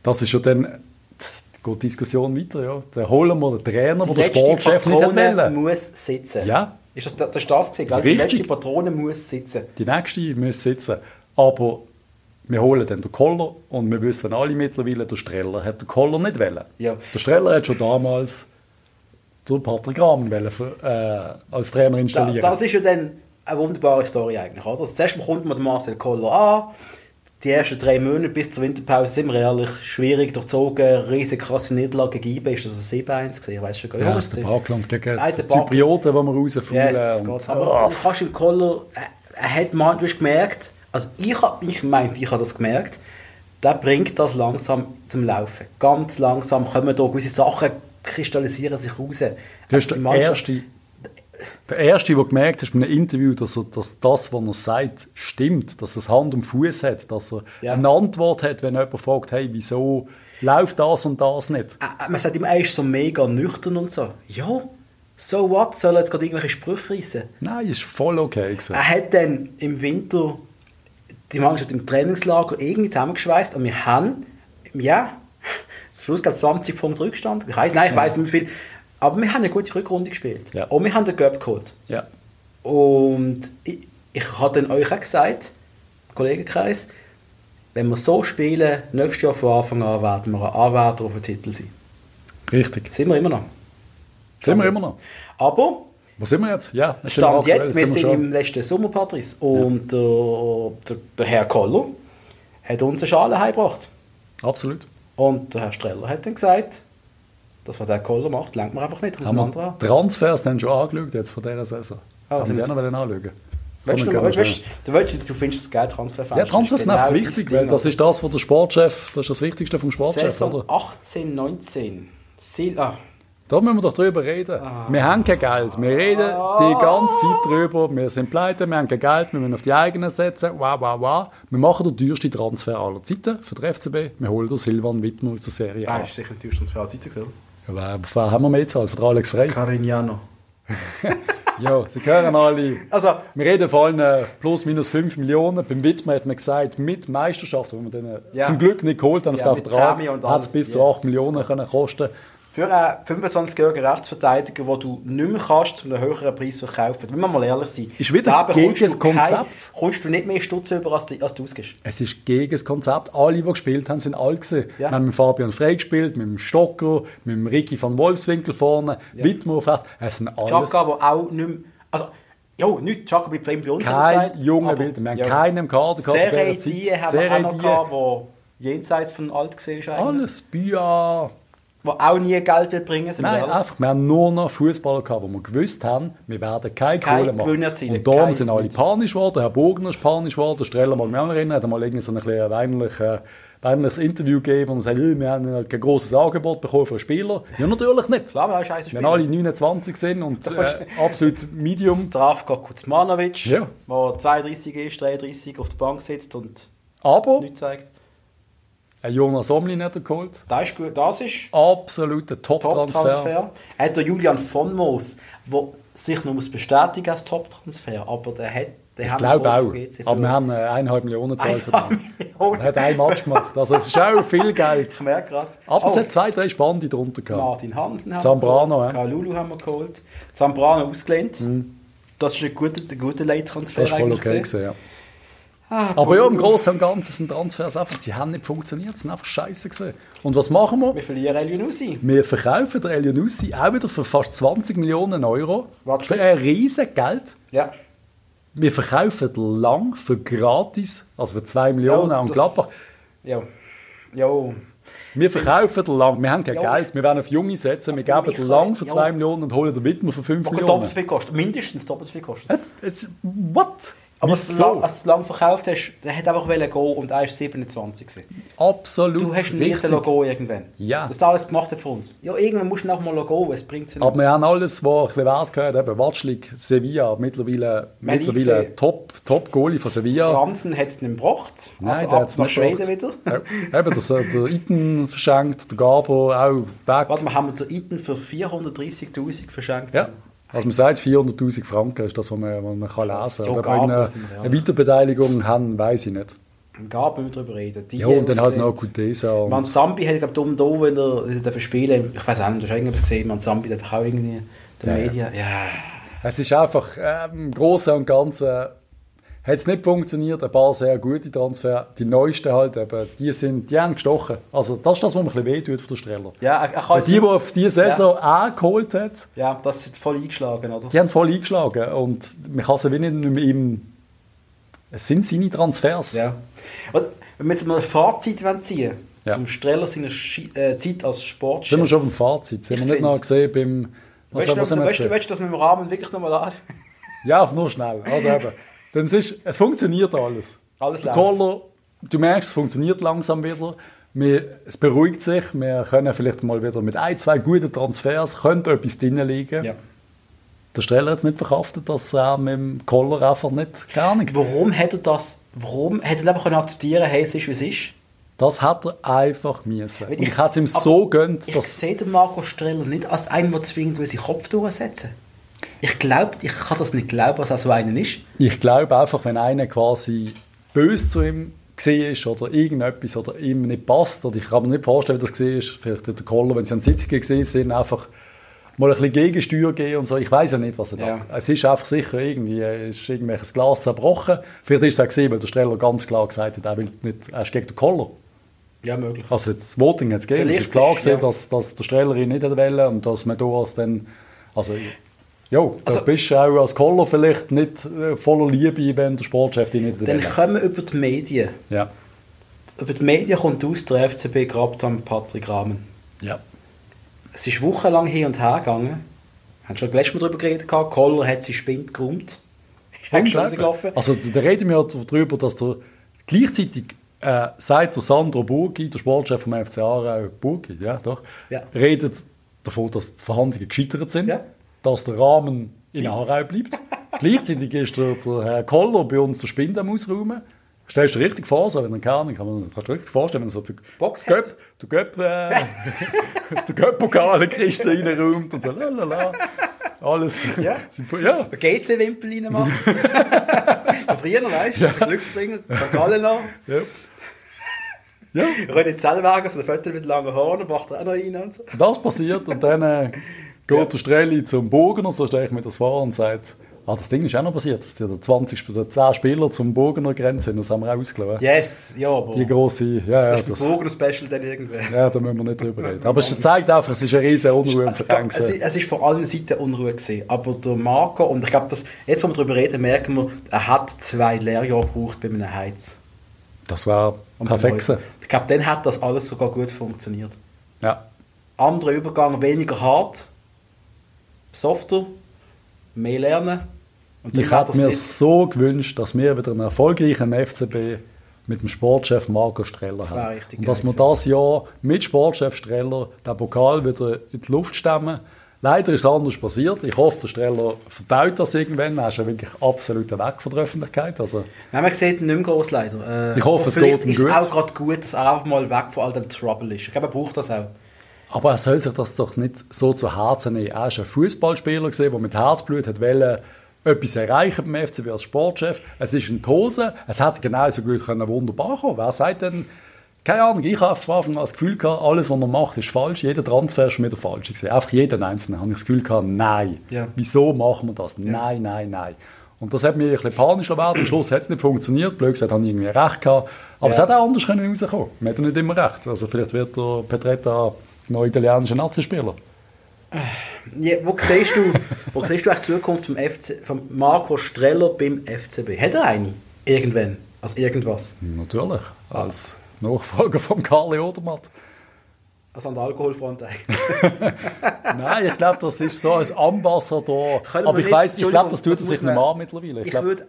Das ist ja dann, das geht die Diskussion weiter, ja. Dann holen wir den Trainer, der der Sportchef nicht wollen. muss sitzen. Ja. Ist das, das ist das gewesen? Die letzte Patrone muss sitzen. Die nächste muss sitzen. Aber wir holen dann den Koller und wir wissen alle mittlerweile, der Streller hat den Koller nicht wollen. Ja. Der Streller hat schon damals den Patrick Rahmen wollen äh, als Trainer Da, installieren. das ist ja dann eine wunderbare Story eigentlich. Oder? Zuerst kommt man den Marcel Koller an. Die ersten drei Monate bis zur Winterpause sind wir ehrlich schwierig durchzogen. Riesig krasse Niederlage gegen IB. Ist das ein 7-1 gewesen? Ich weiß schon gar nicht. ja, Ja, das ist der Parkland gegen der die Zyprioten, die wir rausfüllen. Yes, und-. Aber Ah, du kannst im Koller, er, er hat du hast gemerkt, also ich habe ich meinte, ich habe das gemerkt, der bringt das langsam zum Laufen. Ganz langsam kommen da gewisse Sachen, kristallisieren sich raus. Du hast Die der Mannschaft- Erste, der Erste, der gemerkt hat bei einem Interview, dass, er, dass das, was er sagt, stimmt, dass er es Hand und Fuß hat, dass er Ja. eine Antwort hat, wenn jemand fragt, hey, wieso läuft das und das nicht? Äh, Man sagt immer, er ist so mega nüchtern und so. Ja, so what? Soll er jetzt gerade irgendwelche Sprüche reissen? Nein, ist voll okay gewesen. Er hat dann im Winter die Mannschaft im Trainingslager irgendwie zusammengeschweißt und wir haben, ja, zum Schluss gab es 20 Punkte Rückstand. Ich weiß, nein, ich weiß nicht wie viel. Aber wir haben eine gute Rückrunde gespielt. Ja. Und wir haben den Göpp geholt. Ja. Und ich, ich habe dann euch auch gesagt, Kollegenkreis, wenn wir so spielen, nächstes Jahr von Anfang an werden wir ein Anwärter auf den Titel sein. Richtig. Sind wir immer noch. Sind wir immer noch. Aber Wo sind wir jetzt? Ja, sind Stand aktuell, jetzt, wir sind schon- im letzten Sommer, Patrice. Und äh, der, der Herr Koller hat uns eine Schale heimgebracht. Absolut. Und der Herr Streller hat dann gesagt, das, was der Koller macht, lenkt man einfach nicht. Haben wir an. Transfers dann schon angeschaut, jetzt von dieser Saison? Ah, Haben wir die noch wollen anschauen? Weißt du, noch wir weißt, du, du, findest das geil, Transferfenster. Ja, Das ist einfach genau wichtig, dein weil das ist das, was der Sportchef, das ist das Wichtigste vom Sportchef, Saison oder? 18, 19. Sil ah, Da müssen wir doch drüber reden. Wir haben kein Geld. Wir reden die ganze Zeit drüber. Wir sind pleite, wir haben kein Geld, wir müssen auf die eigenen setzen. Wow, wow, wow. Wir machen den teuersten Transfer aller Zeiten für den FCB. Wir holen den Silvan Wittmer aus der Serie A. ah, ist sicher ein Transfer aller Zeiten gesehen. Ja, wer haben wir mehr gezahlt? Für Alex Frey? Carignano. Ja, sie hören alle. Also, Wir reden von allen plus minus 5 Millionen. Beim Wittmer hat man gesagt, mit Meisterschaft, wo wir den äh, Ja. zum Glück nicht geholt haben auf den Vertrag, hat es bis zu yes. 8 Millionen können kosten Für einen 25-jährigen Rechtsverteidiger, den du nicht mehr kannst, zu einem höheren Preis verkaufen, müssen wir mal ehrlich sein. Ist wieder gegen das du kein- Konzept. Kommst du nicht mehr Stutz über, als du, als du ausgibst. Es ist gegen das Konzept. Alle, die gespielt haben, sind alt gewesen. Ja. Wir haben mit Fabian Frey gespielt, mit dem Stocker, mit dem Ricky van Wolfswinkel vorne, Wittmer fest. Es sind alles Chaka, der auch nicht mehr... Also, ja, nicht Chaka bleibt bei uns, kein junger aber- Bilder. Wir haben ja. keinen im Kader gehabt zu Serie dieser Zeit. haben wir auch noch die. gehabt, der jenseits von alt gesehen ist eigentlich. Alles. Bia, wo auch nie Geld wird bringen sind wir Nein, ehrlich? einfach, wir haben nur noch Fußballer gehabt, wo wir gewusst haben, wir werden keine Kein Kohle machen. Gewinn erzielen, Und darum sind alle panisch geworden, Herr Bogner ist panisch geworden, der Streller mag mich auch noch erinnern, hat mal irgendwie so ein bisschen weinerlich, äh, weinerliches Interview gegeben und sagt, «Äh, wir haben halt kein grosses Angebot bekommen für einen Spieler. Ja, natürlich nicht. Klar, wir haben scheiße Wenn Spieler. alle 29 sind und äh, absolut Medium, Zdravko Kuzmanovic, Ja. der 32 ist, 33 auf der Bank sitzt und aber nichts zeigt. ein Jonas Omlin hat er geholt. Das ist gut, das ist Absoluter Top-Transfer. Top-Transfer. Er hat der Julian von Moos, der sich noch muss bestätigen als Top-Transfer, aber der hat der Ich hat glaube auch. Aber wir haben eine eineinhalb Millionen Zahl. Millionen. Er hat ein Match gemacht. Also es ist auch viel Geld. Ich merke gerade. Aber es Oh, hat zwei, drei Spannende drunter gehabt. Martin Hansen haben Zambrano, wir ja. geholt, Kalulu haben wir geholt, Zambrano ausgelehnt. Das ist ein guter, ein guter Late-Transfer Das war voll okay. Gewesen, ja. Ah, Aber ja, im. Großen und Ganzen sind Transfers einfach, sie haben nicht funktioniert, sie sind einfach scheiße gewesen. Und was machen wir? Wir verlieren El Yunusi. Wir verkaufen den Elianussi auch wieder für fast 20 Millionen Euro. Warte. Für ein riesen Geld. Ja. Wir verkaufen lang für gratis, also für 2 Millionen Ja, an Gladbach. Ja. Ja. Wir verkaufen den lang, wir haben kein Ja. Geld, wir werden auf Junge setzen, wir geben den lang für ja. 2 Millionen und holen den Wittmer für 5 Was Millionen. doppelt so viel kostet. Mindestens doppelt so viel kostet. Es, what? Aber als du, Wieso? lang, verkauft hast, der hat einfach gehen und er ist 27 gewesen. Absolut Du hast ein wichtig. Logo irgendwann. Ja. Das alles gemacht hat für uns. Ja, irgendwann musst du auch mal Logo, es bringt es nicht. Aber wir haben alles, was ein bisschen Wert gehört, eben Watschlik, Sevilla, mittlerweile, Medici. mittlerweile Top, Top Goalie von Sevilla. Franzen hat es nicht gebracht. Nein, also der hat es nicht Schweden wieder. Ja, eben, das, äh, der Iten verschenkt, der Gabo auch weg. Warte mal, haben wir den Iten für 430'000 verschenkt? Ja. Also man sagt 400'000 Franken ist das, was man, was man kann lesen kann. Ob Gabo wir eine, eine Weiterbeteiligung haben, weiß ich nicht. Gab wir darüber reden. Die Ja, und dann halt noch. Kutesa. Und Man Zambi hat, glaube ich, dumm da, weil er dafür spielen Ich weiß auch nicht, du hast irgendwas gesehen. Man Zambi hat auch irgendwie den Ja. Medien. Ja. es ist einfach, ähm, im Großen und Ganzen hat es nicht funktioniert. Ein paar sehr gute Transfer. Die neuesten halt, eben, die, sind, die haben gestochen. Also das ist das, was mir ein bisschen wehtut von der Streller. Ja, kann Weil es die, die auf diese Saison auch geholt hat, Ja, das ist voll eingeschlagen, oder? die haben voll eingeschlagen. Und man kann sie wie nicht mit ihm... Es sind seine Transfers. Ja. Also, wenn wir jetzt mal ein Fazit ziehen Ja. zum Streller seiner Schi äh, Zeit als Sind wir Sportchef. schon beim Fazit? Sind Ich wir nicht noch gesehen beim... Was, Weißt du, was haben wir weißt, du, weißt du, dass wir im Rahmen wirklich nochmal an? Ja, nur schnell. Also eben, denn es, ist, es funktioniert alles. Alles läuft. Koller, du merkst, es funktioniert langsam wieder. Wir, es beruhigt sich. Wir können vielleicht mal wieder mit ein, zwei guten Transfers könnte etwas drin liegen. Ja. Der Streller hat es nicht verkraftet, dass er mit dem Koller einfach nicht, Ahnung. Warum hätte er das, warum hätte er einfach können akzeptieren hey, es ist, wie es ist? Das hat er einfach müssen. Und ich hätte es ihm so gönnt, Ich dass... sehe den Marco Streller nicht als einen, der zwingend will seinen Kopf durchsetzen Ich glaube, ich kann das nicht glauben, dass er so einer ist. Ich glaube einfach, wenn einer quasi böse zu ihm gesehen ist oder irgendetwas oder ihm nicht passt, oder ich kann mir nicht vorstellen, wie das gesehen ist, vielleicht der Koller, wenn sie an Sitzungen gesehen sind, einfach mal ein bisschen Gegensteuer geben und so. Ich weiß ja nicht, was er Ja. da... Es ist einfach sicher irgendwie, ist irgendwelches Glas zerbrochen. Vielleicht ist es auch gesehen, weil der Streller ganz klar gesagt hat, er will nicht, er ist gegen den Koller. Ja, möglich. Also das Voting hat es gegeben. Es ist klar gesehen, ja. dass, dass der Streller ihn nicht wollen und dass man da als dann... Also, ja, da Also- bist du auch als Koller vielleicht nicht äh, voller Liebe, wenn der Sportchef dich nicht Dann kommen wir über die Medien. Ja. Über die Medien kommt aus, der FCB grabt am Patrick Rahmen. Ja. Es ist wochenlang hin und her gegangen. Wir haben schon letztes Mal darüber geredet. Koller hat seinen Spind geräumt. Also da reden wir darüber, dass der gleichzeitig äh, sagt der Sandro Burgi, der Sportchef vom FC Aarau, Burgi, ja doch, Ja. redet davon, dass die Verhandlungen gescheitert sind, Ja. Dass der Rahmen in Aarau bleibt. gleichzeitig ist der, der Herr Koller bei uns der Spind am Ausräumen. Stellst du dir richtig vor, so, wenn er Ahnung kann man kannst du dir richtig vorstellen, wenn so der Box der. Göpp, der Göpp, äh, der Göpp-Pokal reinräumt und so, lalala. Alles. Ja. ja. Ein GC-Wimpel reinmachen. Früher, weißt du? Glücksbringer, St. Gallen noch. Ja. Ja, René Zellweger, so ein Viertel mit langen Haaren, macht er auch noch rein und so. das passiert und dann äh, geht der Strelli zum Burgener, so stelle ich mir das vor, und sagt, ah, das Ding ist auch noch passiert, dass die 20, Sp- der 10 Spieler zum Burgener Grenze sind, das haben wir auch ausgelassen. Yes, ja, aber Die grosse, ja, ja, das ist das, ein Burger-Special dann irgendwann. ja, da müssen wir nicht drüber reden. Aber es zeigt einfach, es ist eine riesige Unruhe im Verein. Es, es ist von allen Seiten Unruhe gewesen. Aber der Marco, und ich glaube, jetzt, wo wir darüber reden, merken wir, er hat zwei Lehrjahre gebraucht bei einem Heiz. Das war perfekt. Ich glaube, dann hat das alles sogar gut funktioniert. Ja. anderer Übergang, weniger hart, softer, mehr lernen. Ich hätte mir so gewünscht, dass wir wieder einen erfolgreichen FCB mit dem Sportchef Marco Streller Das haben. Und dass wir das Jahr mit Sportchef Streller den Pokal wieder in die Luft stemmen. Leider ist es anders passiert. Ich hoffe, der Streller verdaut das irgendwann. Er ist ja wirklich absolut weg von der Öffentlichkeit. Also, Nein, man sieht ihn nicht mehr groß leider. Äh, Ich hoffe, es geht ihm ist es gut. auch gerade gut, dass er auch mal weg von all dem Trouble ist. Ich glaube, er braucht das auch. Aber er soll sich das doch nicht so zu Herzen nehmen. Er ist ein Fußballspieler, der mit Herzblut hat wollen, etwas erreichen beim FCB als Sportchef. Es ist in die Hose. Es hätte genauso gut können wunderbar kommen Wer sagt denn, keine Ahnung, ich habe von Anfang an das Gefühl gehabt, alles, was er macht, ist falsch. Jeder Transfer ist schon wieder falsch. gewesen. Einfach jeden Einzelnen habe ich das Gefühl gehabt, nein. Ja. Wieso machen wir das? Nein, nein, nein. Und das hat mich ein bisschen panisch werden. Am Schluss hat es nicht funktioniert. Blöd gesagt, habe ich irgendwie recht gehabt. Aber es Ja. hätte auch anders können rauskommen. Man hat ja nicht immer recht. Also vielleicht wird der Petretta noch italienischer Nazispieler. Ja, wo siehst du, wo siehst du eigentlich die Zukunft vom, FC, vom Marco Streller beim FCB? Hat er eine? Irgendwann? Also irgendwas? Natürlich. Als Nachfolger von Karli Odermatt. Also an der Alkoholfront eigentlich. Nein, ich glaube, das ist so als Ambassador. Können Aber ich weiß, ich glaube, das tut er sich nicht an mittlerweile. Ich Ich glaube, würde...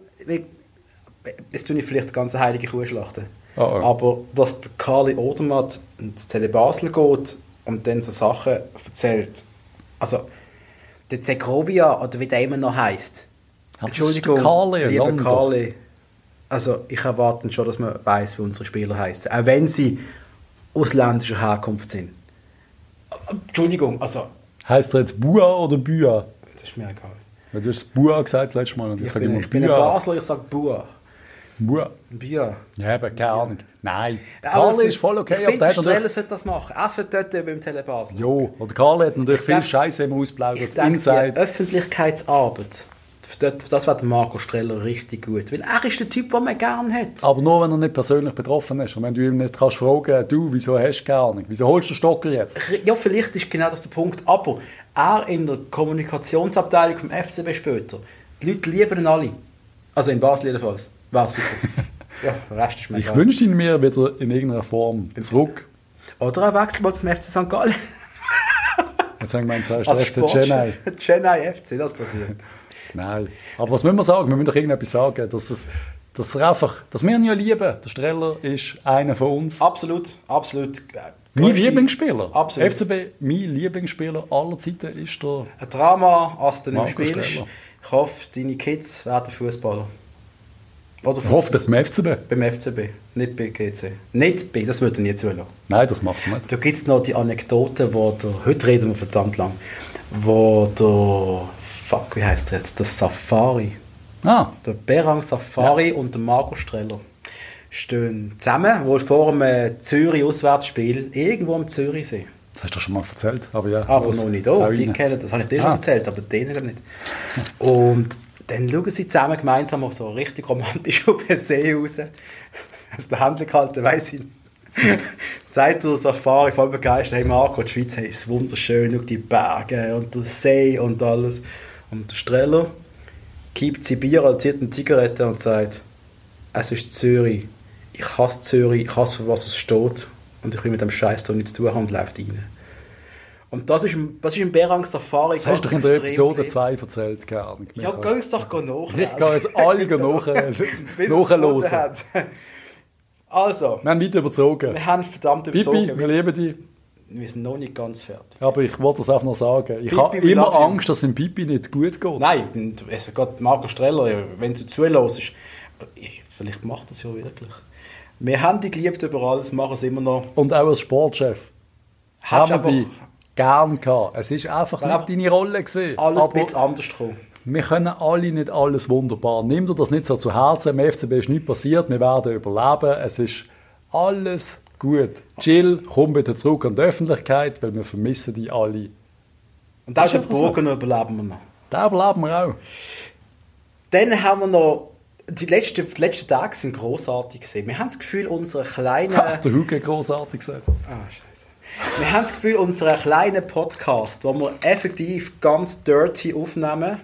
Jetzt tue ich vielleicht ganz heilige Kuh schlachten. Oh, oh. Aber dass Carly Odermatt ins Tele Basel geht und dann so Sachen erzählt. Also, der Zegrovia, oder wie der immer noch heisst. der Carli, ein lieber. Carly. Also, ich erwarte schon, dass man weiß, wie unsere Spieler heißen. Auch wenn sie ausländischer Herkunft sind. Entschuldigung, also, heißt er jetzt Bua oder Bua? das ist mir egal. Weil Du hast Bua gesagt das letzte Mal und ich, Ich sage immer ich bin ein Bua. Basler, ich sage Bua. Bua. Bia. Ja, aber keine Ahnung. Nein. Ja, Carli das- ist voll okay, Ich aber finde, der sollte das machen. Er sollte dort beim Tele Basel. Jo, oder Carli hat natürlich Ich viel glaub- Scheiße immer ausplaudert. Denke, die Inside. Öffentlichkeitsarbeit, das, wäre Marco Streller richtig gut. Weil er ist der Typ, den man gerne hat. Aber nur, wenn er nicht persönlich betroffen ist. Und wenn du ihm nicht kannst fragen, du, wieso hast du keine Ahnung? Wieso holst du den Stocker jetzt? Ja, vielleicht ist genau das der Punkt. Aber er in der Kommunikationsabteilung vom FCB später, die Leute lieben ihn alle. Also in Basel jedenfalls. War super. ja, der Rest ist mir Ich wünsche ihn mir wieder in irgendeiner Form zurück. Oder er wechselt mal zum FC St. Gallen. Jetzt haben wir gemeint, sagst Als du FC Chennai. Chennai FC, das passiert. Nein. Aber was müssen wir sagen? Wir müssen doch irgendetwas sagen, dass, es, dass, er einfach, dass wir ihn ja lieben. Der Streller ist einer von uns. Absolut, absolut. Mein Lieblingsspieler. Absolut. FCB, mein Lieblingsspieler aller Zeiten ist der... Ein Drama, als du nicht spielst. Ich hoffe, deine Kids werden Fußballer. Oder Hoffentlich beim FCB. beim FCB, nicht bei GC. Nicht bei, das würde ich nicht zulassen. Nein, das macht er nicht. Da gibt es noch die Anekdote, wo der, heute reden wir verdammt lang, wo der, fuck, wie heißt er jetzt, der Safari, Ah, der Berang Safari und der Marco Streller stehen zusammen, wohl vor einem Zürich-Auswärtsspiel, irgendwo am Zürichsee. das hast du schon mal erzählt. Aber ja. Aber noch nicht da. Die kennen das. habe ich dir schon Ah. erzählt, aber denen nicht. Und dann schauen sie zusammen gemeinsam auch so richtig romantisch auf den See raus. Also der Händler gehalten, weiss ich. Sagt der Safari voll begeistert, hey Marco, die Schweiz hey, ist wunderschön, schau die Berge und der See und alles. Und der Streller kippt sie Bier, zieht eine Zigarette und sagt, es ist Zürich. Ich hasse Zürich, ich hasse, für was es steht. Und ich will mit dem Scheiß da nichts zu tun haben und läuft rein. Und das ist, das ist im Berang Safari Das hast du in der Episode drin. 2 erzählt, keine Ahnung. Ja, geh uns doch nach. Ich gehe jetzt alle nach- Bis es nachhören. gefunden hat. Also, Wir haben weit überzogen. wir haben verdammt überzogen. Pipi, wir lieben dich. wir sind noch nicht ganz fertig. Aber ich wollte das einfach noch sagen. Ich Pipi, habe immer. Angst, dass es dem Pipi nicht gut geht. Nein, es geht Marco Streller, wenn du zuhörst, vielleicht macht das ja wirklich. Wir haben dich geliebt über alles, machen es immer noch. Und auch als Sportchef. Hättest haben wir die gern gehabt. Es ist einfach Wäre nicht deine Rolle gewesen. alles ein Aber bisschen anders gekommen. wir können alle nicht alles wunderbar. Nimm dir das nicht so zu Herzen. Im FCB ist nichts passiert. Wir werden überleben. Es ist alles gut. Jill, komm bitte zurück an die Öffentlichkeit, weil wir vermissen die alle. Und auch Ist den einfach so. Burgen überleben wir noch. Da überleben wir auch. Dann haben wir noch, die letzten, die letzten Tage sind großartig gesehen. Wir haben das Gefühl, unsere kleine... Ha, der Hugo hat großartig gesagt. Ah. Wir haben das Gefühl, unser kleiner Podcast, wo wir effektiv ganz dirty aufnehmen,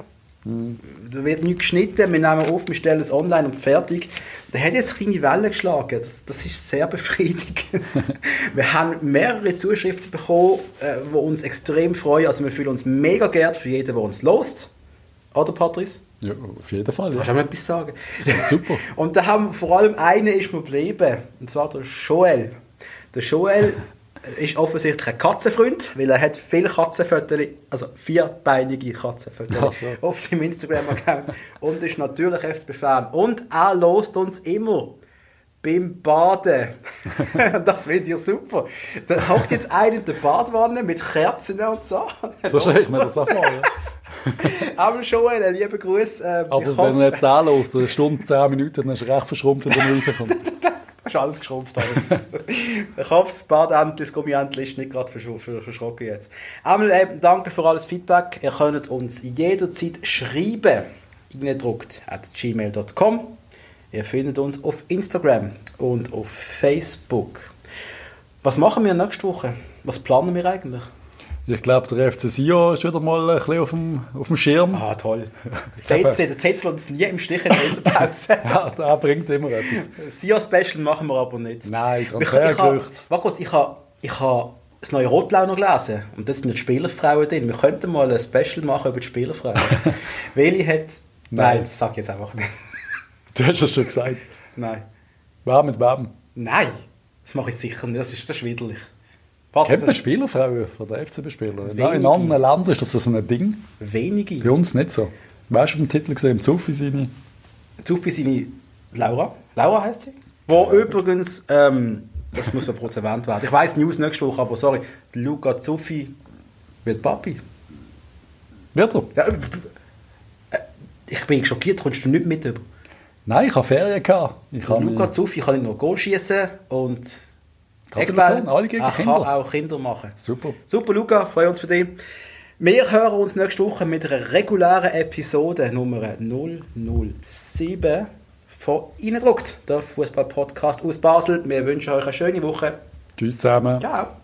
Da wird nichts geschnitten, wir nehmen auf, wir stellen es online und fertig. Da hat jetzt kleine Wellen geschlagen. Das, das ist sehr befriedigend. wir haben mehrere Zuschriften bekommen, äh, die uns extrem freuen. Also wir fühlen uns mega geehrt für jeden, der uns lost. Oder, Patrice? Ja, auf jeden Fall. Kannst du Ja. auch noch etwas sagen? Super. Und da haben vor allem einer ist mir geblieben, und zwar der Joel. Der Joel ist offensichtlich ein Katzenfreund, weil er hat viele Katzenfotos, also vierbeinige Katzenfotos so. auf seinem Instagram-Account und ist natürlich FCB-Fan. Und er lost uns immer beim Baden. das finde ich super. Da hockt jetzt einer in der Badwanne mit Kerzen und so. So stelle ich mir das auch vor. Ja. Aber Joel, einen lieben Gruß. Äh, Aber wenn er jetzt da los, eine Stunde, zehn Minuten, dann ist er recht verschrumpft, wenn er rauskommt. Hast du alles geschrumpft. Ich hoffe, das Badentli, das Gummientli ist nicht gerade versch ver verschrocken jetzt. Einmal eben danke für alles Feedback. Ihr könnt uns jederzeit schreiben. Reingedruckt at gmail.com. Ihr findet uns auf Instagram und auf Facebook. Was machen wir nächste Woche? Was planen wir eigentlich? Ich glaube, der FC Sion ist wieder mal ein bisschen auf dem, auf dem Schirm. Ah, toll. Der der lässt uns nie im Stich in der Winterpause. Ja, der bringt immer etwas. Sia-Special machen wir aber nicht. Nein, Transfergerücht. warte kurz, ich habe ich ha das neue Rotblau noch gelesen. Und da sind die Spielerfrauen drin. Wir könnten mal ein Special machen über die Spielerfrauen. Welche hat... Nein, Nein. das sage ich jetzt einfach nicht. Du hast es schon gesagt. Nein. Wer mit wem? Nein, das mache ich sicher nicht. Das ist, das ist widerlich. Warte, Kennt man Spielerfrauen von der FCB-Spieler? In, anderen Ländern ist das so ein Ding. wenige. Bei uns nicht so. Weißt du den Titel gesehen? Zuffi seine. Zuffi seine Laura. Laura heißt sie. Wo übrigens, ähm, das muss noch kurz erwähnt werden. Ich weiß News nächste Woche, aber sorry, Luca Zuffi wird Papi. Wird er? Ja, äh, ich bin schockiert, kommst du nicht mit über. Nein, ich habe Ferien gehabt. Ich Luca mich- Zuffi kann nicht nur Goal schießen und Eckball. alle gegen er Kinder. kann auch Kinder machen. Super. Super, Luca, freuen uns für dich. Wir hören uns nächste Woche mit einer regulären Episode Nummer 007 von Innendruckt, der Fußball-Podcast aus Basel. Wir wünschen euch eine schöne Woche. Tschüss zusammen. Ciao.